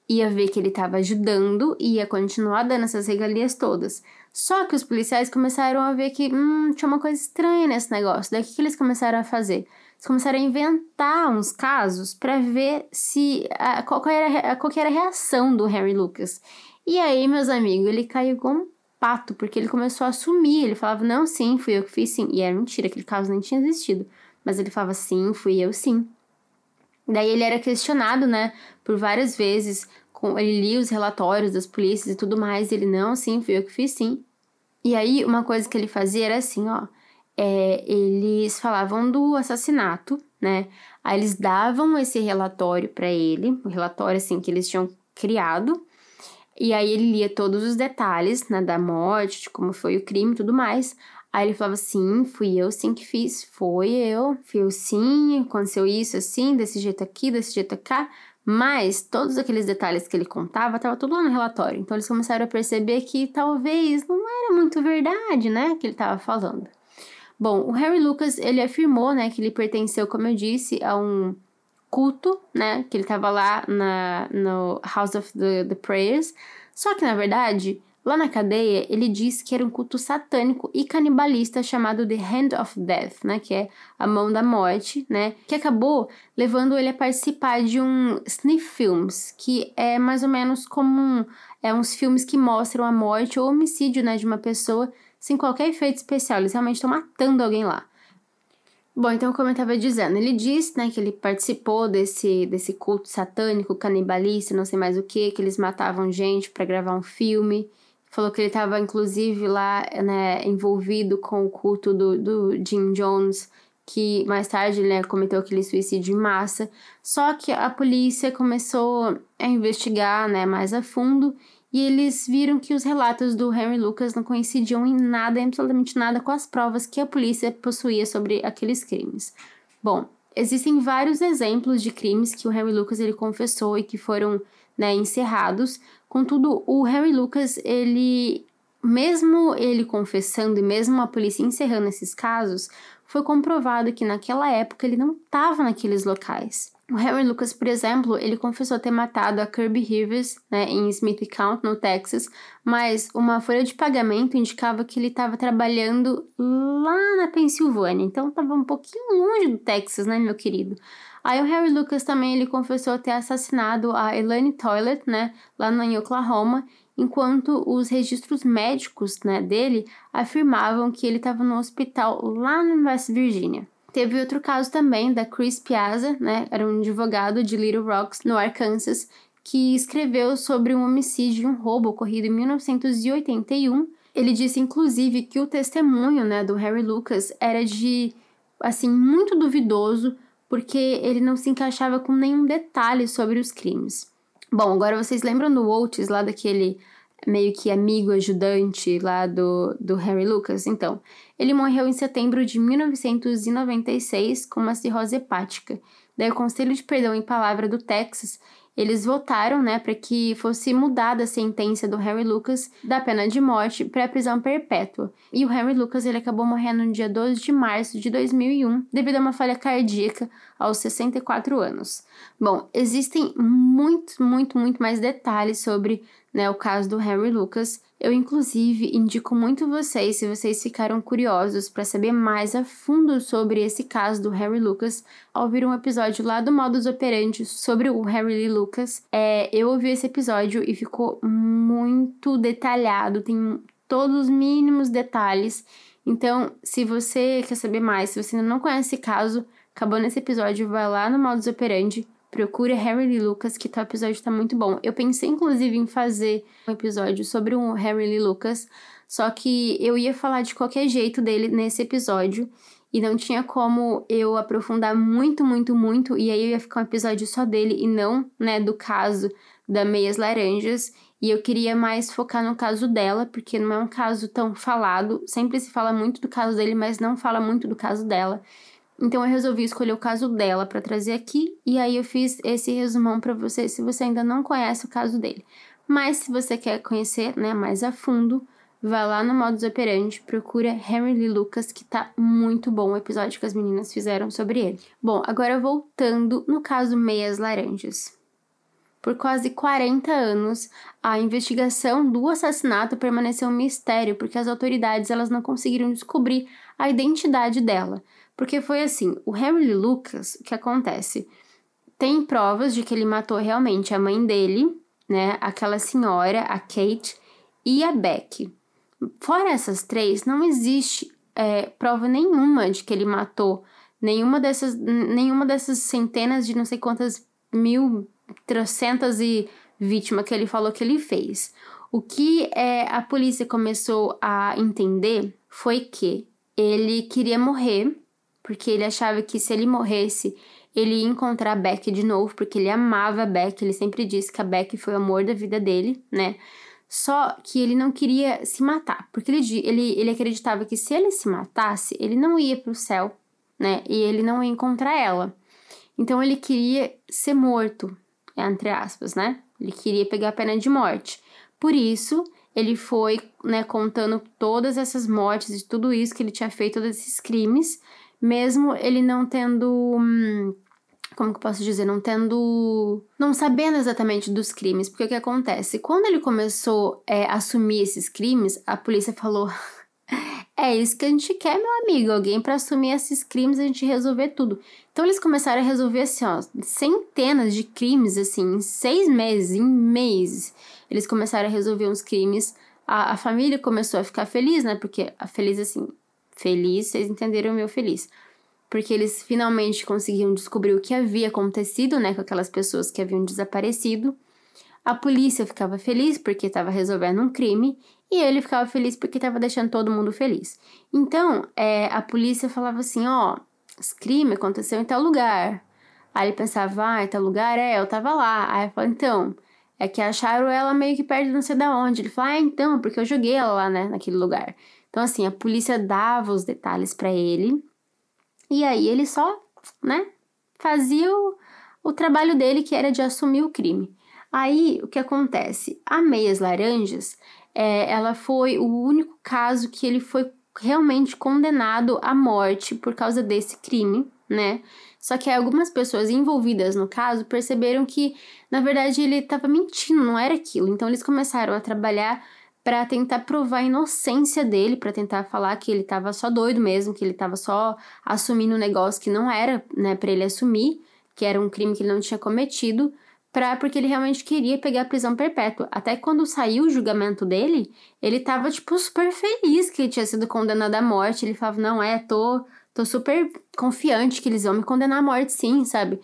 ia ver que ele estava ajudando e ia continuar dando essas regalias todas. Só que os policiais começaram a ver que hum, tinha uma coisa estranha nesse negócio. Daí o que, eles começaram a fazer? Eles começaram a inventar uns casos para ver se a, qual, qual, era, qual era a reação do Harry Lucas. E aí, meus amigos, ele caiu com um pato, porque ele começou a assumir. Ele falava, não, sim, fui eu que fiz sim. E era mentira, aquele caso nem tinha existido. Mas ele falava, sim, fui eu sim. Daí ele era questionado, né, por várias vezes com, ele lia os relatórios das polícias e tudo mais, e ele, não, sim, fui eu que fiz, sim. E aí, uma coisa que ele fazia era assim, ó, é, eles falavam do assassinato, né, aí eles davam esse relatório para ele, o relatório, assim, que eles tinham criado, e aí ele lia todos os detalhes, né, da morte, de como foi o crime e tudo mais, Aí ele falava assim: fui eu sim que fiz, foi eu, fui eu sim, aconteceu isso assim, desse jeito aqui, desse jeito cá. Mas todos aqueles detalhes que ele contava estava tudo lá no relatório. Então eles começaram a perceber que talvez não era muito verdade, né, que ele estava falando. Bom, o Harry Lucas, ele afirmou, né, que ele pertenceu, como eu disse, a um culto, né, que ele estava lá na, no House of the, the Prayers. Só que, na verdade, Lá na cadeia, ele disse que era um culto satânico e canibalista chamado The Hand of Death, né, que é a mão da morte, né, que acabou levando ele a participar de um sniff films, que é mais ou menos como um, é uns filmes que mostram a morte ou homicídio, né, de uma pessoa sem qualquer efeito especial. Eles realmente estão matando alguém lá. Bom, então como eu estava dizendo, ele disse, né, que ele participou desse, desse culto satânico, canibalista, não sei mais o que, que eles matavam gente para gravar um filme. Falou que ele estava, inclusive, lá, né, envolvido com o culto do, do Jim Jones, que mais tarde, né, cometeu aquele suicídio em massa. Só que a polícia começou a investigar, né, mais a fundo e eles viram que os relatos do Henry Lucas não coincidiam em nada, absolutamente nada, com as provas que a polícia possuía sobre aqueles crimes. Bom, existem vários exemplos de crimes que o Henry Lucas ele confessou e que foram né, encerrados. Contudo, o Henry Lucas, ele, mesmo ele confessando e mesmo a polícia encerrando esses casos, foi comprovado que naquela época ele não estava naqueles locais. O Harry Lucas, por exemplo, ele confessou ter matado a Kirby Rivers né, em Smith County, no Texas, mas uma folha de pagamento indicava que ele estava trabalhando lá na Pensilvânia, então estava um pouquinho longe do Texas, né, meu querido? Aí o Harry Lucas também ele confessou ter assassinado a Elaine Toilet, né, lá no Oklahoma, enquanto os registros médicos, né, dele afirmavam que ele estava no hospital lá no West Virginia. Teve outro caso também da Chris Piazza, né? Era um advogado de Little Rocks, no Arkansas, que escreveu sobre um homicídio e um roubo ocorrido em 1981. Ele disse, inclusive, que o testemunho né, do Harry Lucas era de, assim, muito duvidoso, porque ele não se encaixava com nenhum detalhe sobre os crimes. Bom, agora vocês lembram do Oates, lá daquele meio que amigo, ajudante lá do, do Harry Lucas? Então, ele morreu em setembro de 1996 com uma cirrose hepática. Daí o Conselho de Perdão em Palavra do Texas, eles votaram, né, para que fosse mudada a sentença do Harry Lucas da pena de morte para prisão perpétua. E o Harry Lucas ele acabou morrendo no dia 12 de março de 2001 devido a uma falha cardíaca aos 64 anos. Bom, existem muito, muito, muito mais detalhes sobre né, o caso do Harry Lucas. Eu, inclusive, indico muito vocês, se vocês ficaram curiosos para saber mais a fundo sobre esse caso do Harry Lucas, a ouvir um episódio lá do Modus Operandi sobre o Harry Lee Lucas. É, eu ouvi esse episódio e ficou muito detalhado, tem todos os mínimos detalhes. Então, se você quer saber mais, se você ainda não conhece esse caso, acabou nesse episódio, vai lá no Modus Operandi, Procure Harry Lee Lucas, que o episódio tá muito bom. Eu pensei, inclusive, em fazer um episódio sobre o Harry Lee Lucas, só que eu ia falar de qualquer jeito dele nesse episódio. E não tinha como eu aprofundar muito, muito, muito. E aí eu ia ficar um episódio só dele e não, né, do caso da Meias Laranjas. E eu queria mais focar no caso dela, porque não é um caso tão falado. Sempre se fala muito do caso dele, mas não fala muito do caso dela. Então eu resolvi escolher o caso dela para trazer aqui e aí eu fiz esse resumão para você se você ainda não conhece o caso dele. Mas se você quer conhecer, né, mais a fundo, vá lá no Modus Operandi, procura Henry Lee Lucas, que tá muito bom o episódio que as meninas fizeram sobre ele. Bom, agora voltando no caso Meias Laranjas. Por quase 40 anos, a investigação do assassinato permaneceu um mistério porque as autoridades elas não conseguiram descobrir a identidade dela. Porque foi assim, o Harry Lucas, o que acontece? Tem provas de que ele matou realmente a mãe dele, né? Aquela senhora, a Kate e a Beck. Fora essas três, não existe é, prova nenhuma de que ele matou nenhuma dessas, nenhuma dessas centenas de não sei quantas mil, trocentas e vítimas que ele falou que ele fez. O que é, a polícia começou a entender foi que ele queria morrer porque ele achava que se ele morresse, ele ia encontrar a Beck de novo, porque ele amava a Beck, ele sempre disse que a Beck foi o amor da vida dele, né? Só que ele não queria se matar, porque ele, ele, ele acreditava que se ele se matasse, ele não ia para o céu, né? E ele não ia encontrar ela. Então ele queria ser morto, entre aspas, né? Ele queria pegar a pena de morte. Por isso, ele foi, né, contando todas essas mortes e tudo isso que ele tinha feito, todos esses crimes, mesmo ele não tendo. Hum, como que eu posso dizer? Não tendo. Não sabendo exatamente dos crimes. Porque o que acontece? Quando ele começou é, a assumir esses crimes, a polícia falou. É isso que a gente quer, meu amigo. Alguém para assumir esses crimes e a gente resolver tudo. Então eles começaram a resolver assim, ó, centenas de crimes, assim, em seis meses, em meses. Eles começaram a resolver uns crimes a, a família começou a ficar feliz, né? Porque a feliz assim, feliz, vocês entenderam o meu feliz. Porque eles finalmente conseguiam descobrir o que havia acontecido, né, com aquelas pessoas que haviam desaparecido. A polícia ficava feliz porque estava resolvendo um crime e ele ficava feliz porque estava deixando todo mundo feliz. Então, é, a polícia falava assim: ó, esse crime aconteceu em tal lugar. Aí ele pensava, ah, em tal lugar é, eu tava lá. Aí eu falava, então, é que acharam ela meio que perto de não sei da onde. Ele falou, ah, então, porque eu joguei ela lá, né, naquele lugar. Então, assim, a polícia dava os detalhes para ele. E aí ele só, né, fazia o, o trabalho dele, que era de assumir o crime. Aí, o que acontece? A Meias Laranjas, é, ela foi o único caso que ele foi realmente condenado à morte por causa desse crime, né? Só que algumas pessoas envolvidas no caso perceberam que, na verdade, ele estava mentindo, não era aquilo. Então, eles começaram a trabalhar para tentar provar a inocência dele, para tentar falar que ele estava só doido mesmo, que ele estava só assumindo um negócio que não era, né, para ele assumir, que era um crime que ele não tinha cometido, pra, porque ele realmente queria pegar a prisão perpétua. Até quando saiu o julgamento dele, ele tava, tipo, super feliz que ele tinha sido condenado à morte. Ele falava, não, é, tô, tô super confiante que eles vão me condenar à morte, sim, sabe?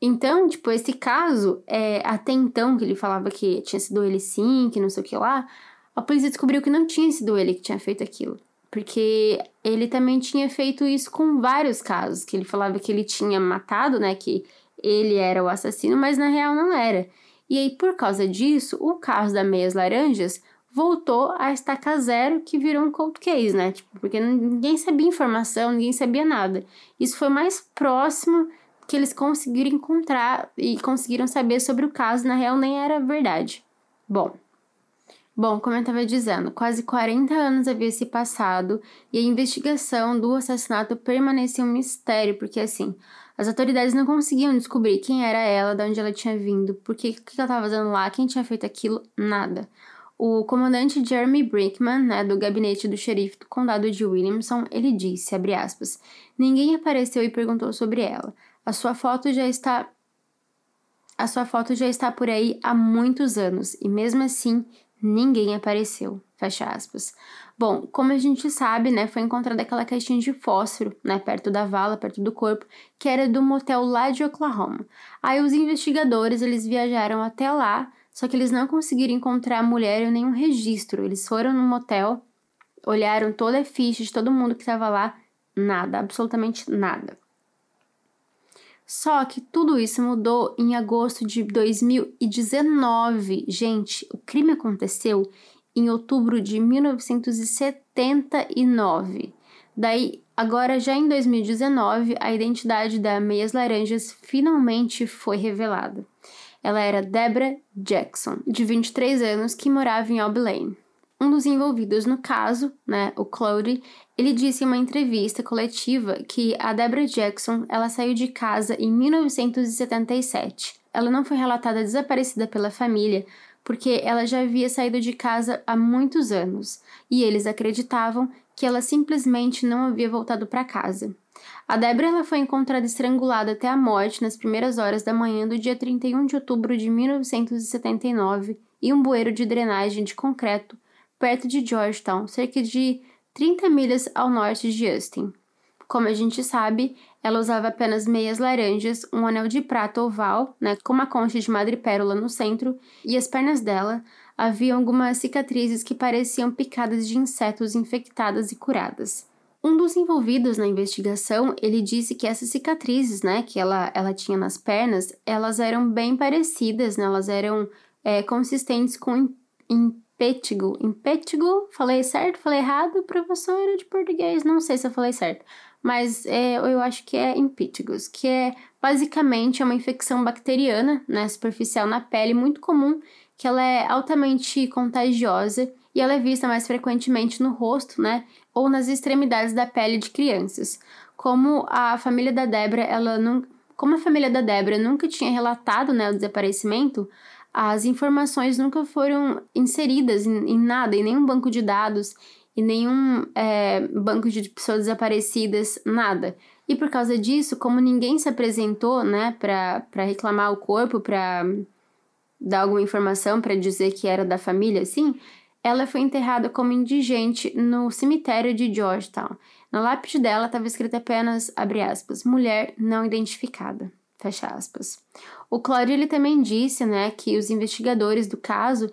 Então, tipo, esse caso, é, até então que ele falava que tinha sido ele sim, que não sei o que lá, a polícia descobriu que não tinha sido ele que tinha feito aquilo. Porque ele também tinha feito isso com vários casos, que ele falava que ele tinha matado, né, que ele era o assassino, mas na real não era. E aí, por causa disso, o caso da Meias Laranjas voltou a estaca zero, que virou um cold case, né? Tipo, porque ninguém sabia informação, ninguém sabia nada. Isso foi mais próximo que eles conseguiram encontrar e conseguiram saber sobre o caso, na real nem era verdade. Bom, Bom, como eu estava dizendo, quase 40 anos havia se passado e a investigação do assassinato permanecia um mistério, porque assim, as autoridades não conseguiam descobrir quem era ela, de onde ela tinha vindo, por que, que ela estava fazendo lá, quem tinha feito aquilo, nada. O comandante Jeremy Brinkman, né, do gabinete do xerife do condado de Williamson, ele disse, abre aspas, ninguém apareceu e perguntou sobre ela. A sua foto já está a sua foto já está por aí há muitos anos e mesmo assim ninguém apareceu. Fecha aspas. Bom, como a gente sabe, né, foi encontrada aquela caixinha de fósforo, né, perto da vala, perto do corpo, que era do motel lá de Oklahoma. Aí os investigadores, eles viajaram até lá, só que eles não conseguiram encontrar a mulher em nenhum registro. Eles foram no motel, olharam toda a ficha de todo mundo que estava lá, nada, absolutamente nada. Só que tudo isso mudou em agosto de 2019. Gente, o crime aconteceu em outubro de 1979. Daí, agora já em 2019, a identidade da Meias Laranjas finalmente foi revelada. Ela era Deborah Jackson, de 23 anos, que morava em Albi Lane. Um dos envolvidos no caso, né, o Claude, ele disse em uma entrevista coletiva que a Deborah Jackson, ela saiu de casa em 1977. Ela não foi relatada desaparecida pela família, porque ela já havia saído de casa há muitos anos e eles acreditavam que ela simplesmente não havia voltado para casa. A Débora ela foi encontrada estrangulada até a morte nas primeiras horas da manhã do dia 31 de outubro de 1979 em um bueiro de drenagem de concreto perto de Georgetown, cerca de 30 milhas ao norte de Austin. Como a gente sabe, ela usava apenas meias laranjas, um anel de prata oval, né, com uma concha de madrepérola no centro, e as pernas dela haviam algumas cicatrizes que pareciam picadas de insetos infectadas e curadas. Um dos envolvidos na investigação, ele disse que essas cicatrizes, né, que ela, ela tinha nas pernas, elas eram bem parecidas, né, elas eram é, consistentes com impétigo. Impétigo, falei certo, falei errado, professora de português, não sei se eu falei certo mas é, eu acho que é impétigos, que é basicamente uma infecção bacteriana, né, superficial na pele, muito comum, que ela é altamente contagiosa e ela é vista mais frequentemente no rosto, né, ou nas extremidades da pele de crianças. Como a família da Débora, ela não, como a família da Débora nunca tinha relatado, né, o desaparecimento, as informações nunca foram inseridas em, em nada, em nenhum banco de dados e nenhum é, banco de pessoas desaparecidas, nada. E por causa disso, como ninguém se apresentou, né, para reclamar o corpo, para dar alguma informação, para dizer que era da família, assim, ela foi enterrada como indigente no cemitério de Georgetown. Na lápide dela estava escrita apenas, abre aspas, mulher não identificada, fecha aspas. O Claudio ele também disse, né, que os investigadores do caso,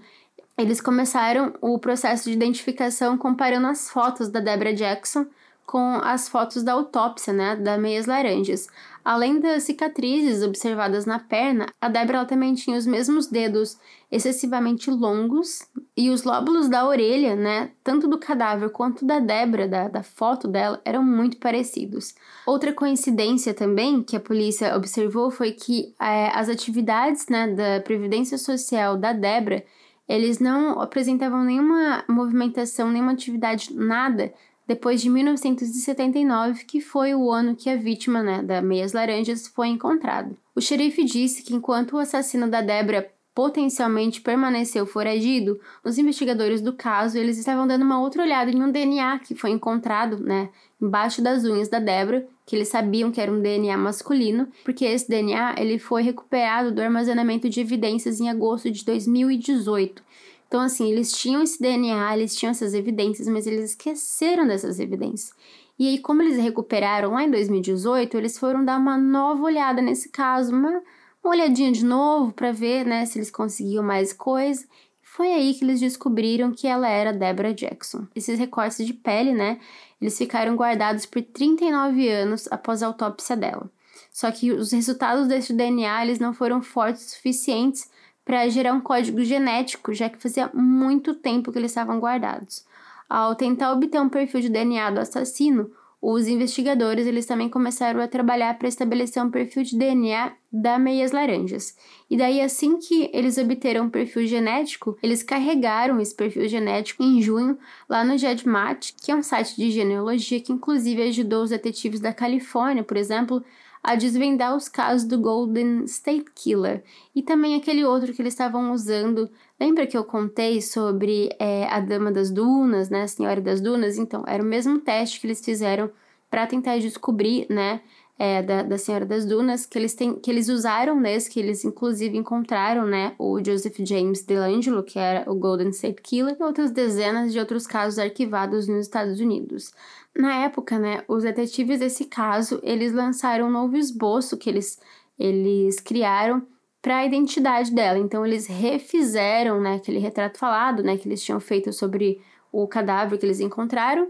eles começaram o processo de identificação comparando as fotos da Deborah Jackson com as fotos da autópsia, né, da Meias Laranjas. Além das cicatrizes observadas na perna, a Débora também tinha os mesmos dedos excessivamente longos e os lóbulos da orelha, né, tanto do cadáver quanto da Débora, da, da foto dela, eram muito parecidos. Outra coincidência também que a polícia observou foi que é, as atividades né, da Previdência Social da Débora eles não apresentavam nenhuma movimentação, nenhuma atividade, nada depois de 1979, que foi o ano que a vítima né, da Meias Laranjas foi encontrada. O xerife disse que enquanto o assassino da Débora potencialmente permaneceu foragido, os investigadores do caso eles estavam dando uma outra olhada em um DNA que foi encontrado, né, embaixo das unhas da Débora, que eles sabiam que era um DNA masculino, porque esse DNA ele foi recuperado do armazenamento de evidências em agosto de 2018. Então, assim, eles tinham esse DNA, eles tinham essas evidências, mas eles esqueceram dessas evidências. E aí, como eles recuperaram lá em 2018, eles foram dar uma nova olhada nesse caso, uma, uma olhadinha de novo para ver, né, se eles conseguiam mais coisa. Foi aí que eles descobriram que ela era Deborah Jackson. Esses recortes de pele, né, eles ficaram guardados por 39 anos após a autópsia dela. Só que os resultados desse DNA, eles não foram fortes o suficientes para gerar um código genético, já que fazia muito tempo que eles estavam guardados. Ao tentar obter um perfil de DNA do assassino, os investigadores eles também começaram a trabalhar para estabelecer um perfil de DNA da Meias Laranjas. E daí, assim que eles obteram um perfil genético, eles carregaram esse perfil genético em junho lá no GEDMAT, que é um site de genealogia que inclusive ajudou os detetives da Califórnia, por exemplo, a desvendar os casos do Golden State Killer e também aquele outro que eles estavam usando. Lembra que eu contei sobre é, a Dama das Dunas, né, a Senhora das Dunas? Então, era o mesmo teste que eles fizeram para tentar descobrir, né, é, da, da Senhora das Dunas, que eles, têm, que eles usaram nesse, que eles inclusive encontraram, né, o Joseph James DeLangelo, que era o Golden State Killer, e outras dezenas de outros casos arquivados nos Estados Unidos. Na época, né, os detetives desse caso, eles lançaram um novo esboço que eles, eles criaram para a identidade dela. Então, eles refizeram, né, aquele retrato falado, né, que eles tinham feito sobre o cadáver que eles encontraram,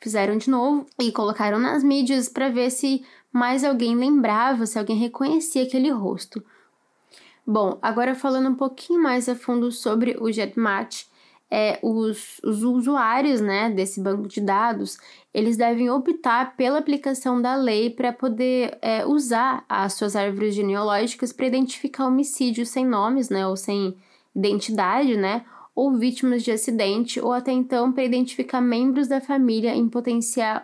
fizeram de novo e colocaram nas mídias para ver se mais alguém lembrava, se alguém reconhecia aquele rosto. Bom, agora falando um pouquinho mais a fundo sobre o JetMatch, é, os, os usuários né, desse banco de dados, eles devem optar pela aplicação da lei para poder é, usar as suas árvores genealógicas para identificar homicídios sem nomes, né, ou sem identidade, né, ou vítimas de acidente, ou até então para identificar membros da família em potencial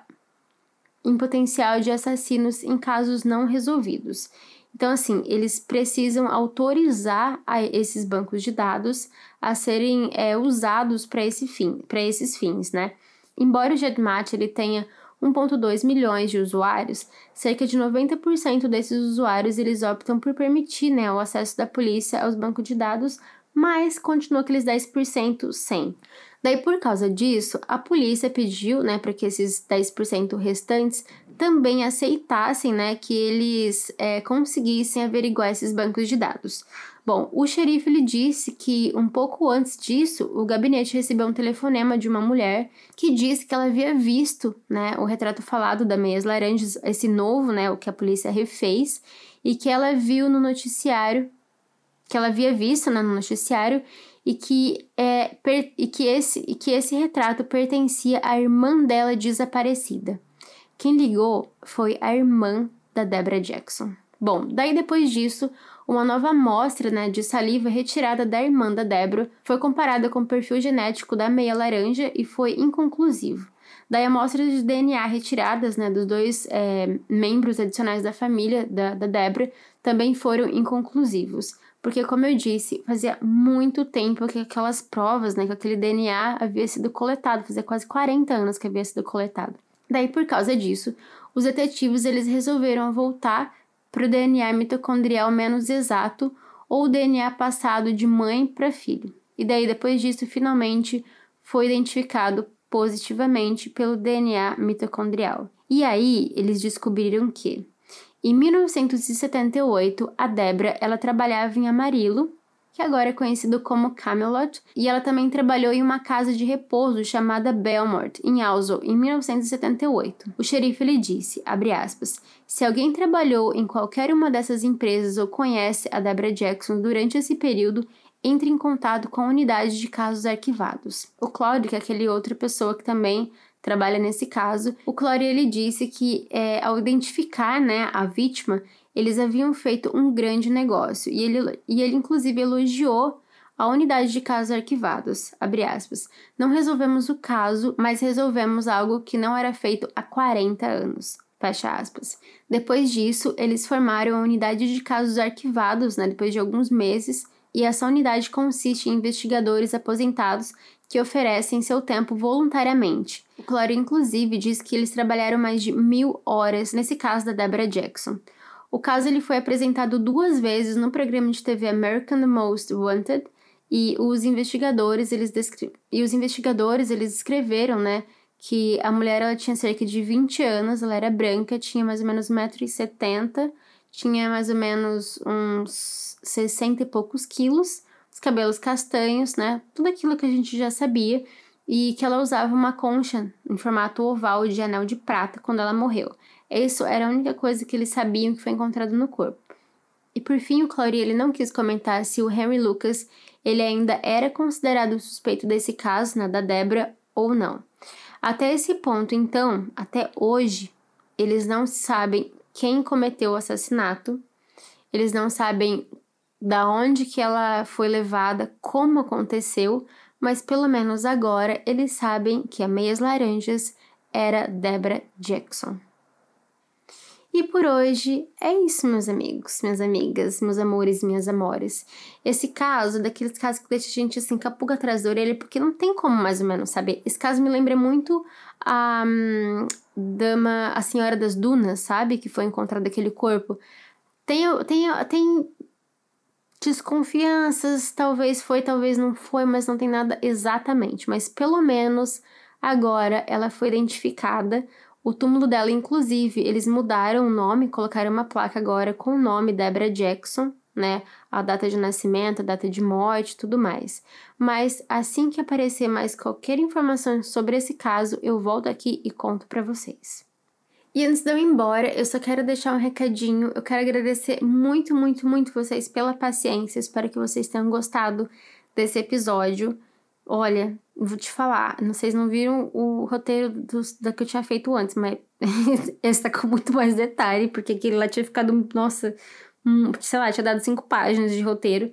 em potencial de assassinos em casos não resolvidos. Então, assim, eles precisam autorizar esses bancos de dados a serem é, usados para esse fim, esses fins, né? Embora o GEDMAT ele tenha 1.2 milhões de usuários, cerca de 90% desses usuários eles optam por permitir né, o acesso da polícia aos bancos de dados, mas continua aqueles 10% sem. Daí, por causa disso, a polícia pediu, né, para que esses 10% restantes também aceitassem, né, que eles é, conseguissem averiguar esses bancos de dados. Bom, o xerife lhe disse que um pouco antes disso, o gabinete recebeu um telefonema de uma mulher que disse que ela havia visto, né, o retrato falado da Meias Laranjas, esse novo, né, o que a polícia refez, e que ela viu no noticiário, que ela havia visto né, no noticiário e que, é, per, e, que esse, e que esse retrato pertencia à irmã dela desaparecida. Quem ligou foi a irmã da Deborah Jackson. Bom, daí depois disso, uma nova amostra né, de saliva retirada da irmã da Deborah foi comparada com o perfil genético da meia laranja e foi inconclusivo. Daí amostras de DNA retiradas né, dos dois é, membros adicionais da família da, da também foram inconclusivos. Porque, como eu disse, fazia muito tempo que aquelas provas, né, que aquele DNA havia sido coletado, fazia quase 40 anos que havia sido coletado. Daí, por causa disso, os detetives eles resolveram voltar para o DNA mitocondrial menos exato ou DNA passado de mãe para filho. E daí, depois disso, finalmente foi identificado positivamente pelo DNA mitocondrial. E aí eles descobriram que em 1978 a Debra ela trabalhava em Amarillo, que agora é conhecido como Camelot, e ela também trabalhou em uma casa de repouso chamada Belmont, em Alzo, em 1978. O xerife lhe disse, aspas, se alguém trabalhou em qualquer uma dessas empresas ou conhece a Debra Jackson durante esse período, entre em contato com a unidade de casos arquivados. O Claude, que é aquele outra pessoa que também trabalha nesse caso, o Claude ele disse que é, ao identificar né, a vítima, eles haviam feito um grande negócio e ele, e ele inclusive elogiou a unidade de casos arquivados. Não resolvemos o caso, mas resolvemos algo que não era feito há 40 anos. Fecha aspas. Depois disso, eles formaram a unidade de casos arquivados, né, depois de alguns meses, e essa unidade consiste em investigadores aposentados que oferecem seu tempo voluntariamente. O Clório, inclusive, diz que eles trabalharam mais de mil horas nesse caso da Deborah Jackson. O caso ele foi apresentado duas vezes no programa de TV American Most Wanted e os investigadores eles e os investigadores eles escreveram, né, que a mulher ela tinha cerca de 20 anos, ela era branca, tinha mais ou menos 1,70m, tinha mais ou menos uns 60 e poucos quilos, os cabelos castanhos, né, tudo aquilo que a gente já sabia, e que ela usava uma concha em formato oval de anel de prata quando ela morreu. Isso era a única coisa que eles sabiam que foi encontrado no corpo. E por fim, o Clary ele não quis comentar se o Henry Lucas ele ainda era considerado suspeito desse caso, né, da Débora, ou não. Até esse ponto, então, até hoje, eles não sabem quem cometeu o assassinato, eles não sabem da onde que ela foi levada, como aconteceu, mas pelo menos agora eles sabem que a Meias Laranjas era Debra Jackson. E por hoje é isso, meus amigos, minhas amigas, meus amores, minhas amores. Esse caso, daqueles casos que deixa a gente assim, com a atrás da orelha, porque não tem como mais ou menos saber. Esse caso me lembra muito a um, dama, a senhora das dunas, sabe? Que foi encontrado aquele corpo. Tem, tem, tem desconfianças, talvez foi, talvez não foi, mas não tem nada exatamente. Mas pelo menos agora ela foi identificada. O túmulo dela, inclusive, eles mudaram o nome, colocaram uma placa agora com o nome Debra Jackson, né? A data de nascimento, a data de morte, tudo mais. Mas assim que aparecer mais qualquer informação sobre esse caso, eu volto aqui e conto para vocês. E antes de eu ir embora, eu só quero deixar um recadinho. Eu quero agradecer muito, muito, muito vocês pela paciência. Espero que vocês tenham gostado desse episódio. Olha, vou te falar, vocês não viram o roteiro da que eu tinha feito antes, mas esse tá com muito mais detalhe, porque aquele lá tinha ficado, nossa, um, sei lá, tinha dado cinco páginas de roteiro.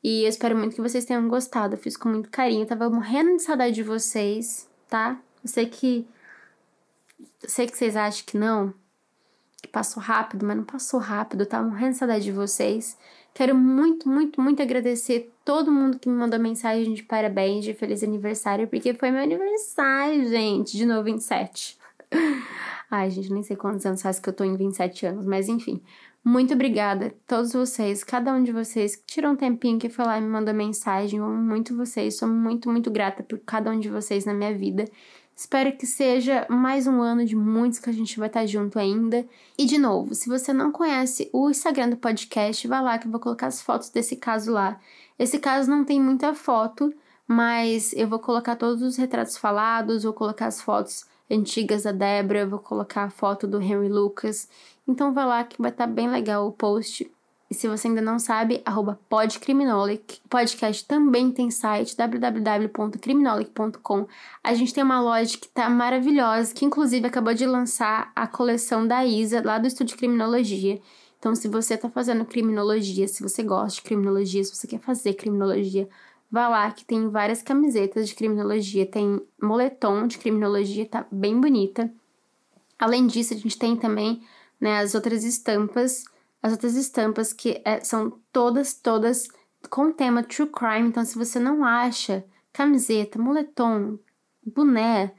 E eu espero muito que vocês tenham gostado. Eu fiz com muito carinho. Tava morrendo de saudade de vocês, tá? Eu sei que. Eu sei que vocês acham que não. Que passou rápido, mas não passou rápido. Tava morrendo de saudade de vocês. Quero muito, muito, muito agradecer todo mundo que me mandou mensagem de parabéns, de feliz aniversário, porque foi meu aniversário, gente, de novo 27. Ai, gente, nem sei quantos anos faz que eu tô em 27 anos, mas enfim. Muito obrigada a todos vocês, cada um de vocês que tirou um tempinho que foi lá e me mandou mensagem. Eu amo muito vocês, sou muito, muito grata por cada um de vocês na minha vida. Espero que seja mais um ano de muitos que a gente vai estar junto ainda. E de novo, se você não conhece o Instagram do podcast, vá lá que eu vou colocar as fotos desse caso lá. Esse caso não tem muita foto, mas eu vou colocar todos os retratos falados, vou colocar as fotos antigas da Débora, vou colocar a foto do Henry Lucas. Então vá lá que vai estar bem legal o post. E se você ainda não sabe, arroba podcriminolic. O podcast também tem site, www.criminolic.com. A gente tem uma loja que tá maravilhosa, que inclusive acabou de lançar a coleção da Isa, lá do Estúdio Criminologia. Então, se você tá fazendo criminologia, se você gosta de criminologia, se você quer fazer criminologia, vá lá que tem várias camisetas de criminologia, tem moletom de criminologia, tá bem bonita. Além disso, a gente tem também né, as outras estampas as outras estampas que é, são todas, todas com tema true crime. Então, se você não acha camiseta, moletom, boné,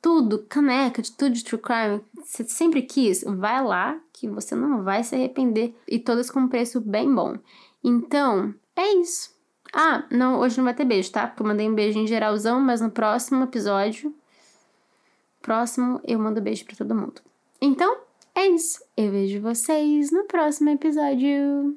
tudo, caneca, de tudo de true crime, você sempre quis, vai lá que você não vai se arrepender e todas com preço bem bom. Então, é isso. Ah, não, hoje não vai ter beijo, tá? Porque eu mandei um beijo em geralzão, mas no próximo episódio. Próximo, eu mando beijo pra todo mundo. Então, é isso. Eu vejo vocês no próximo episódio.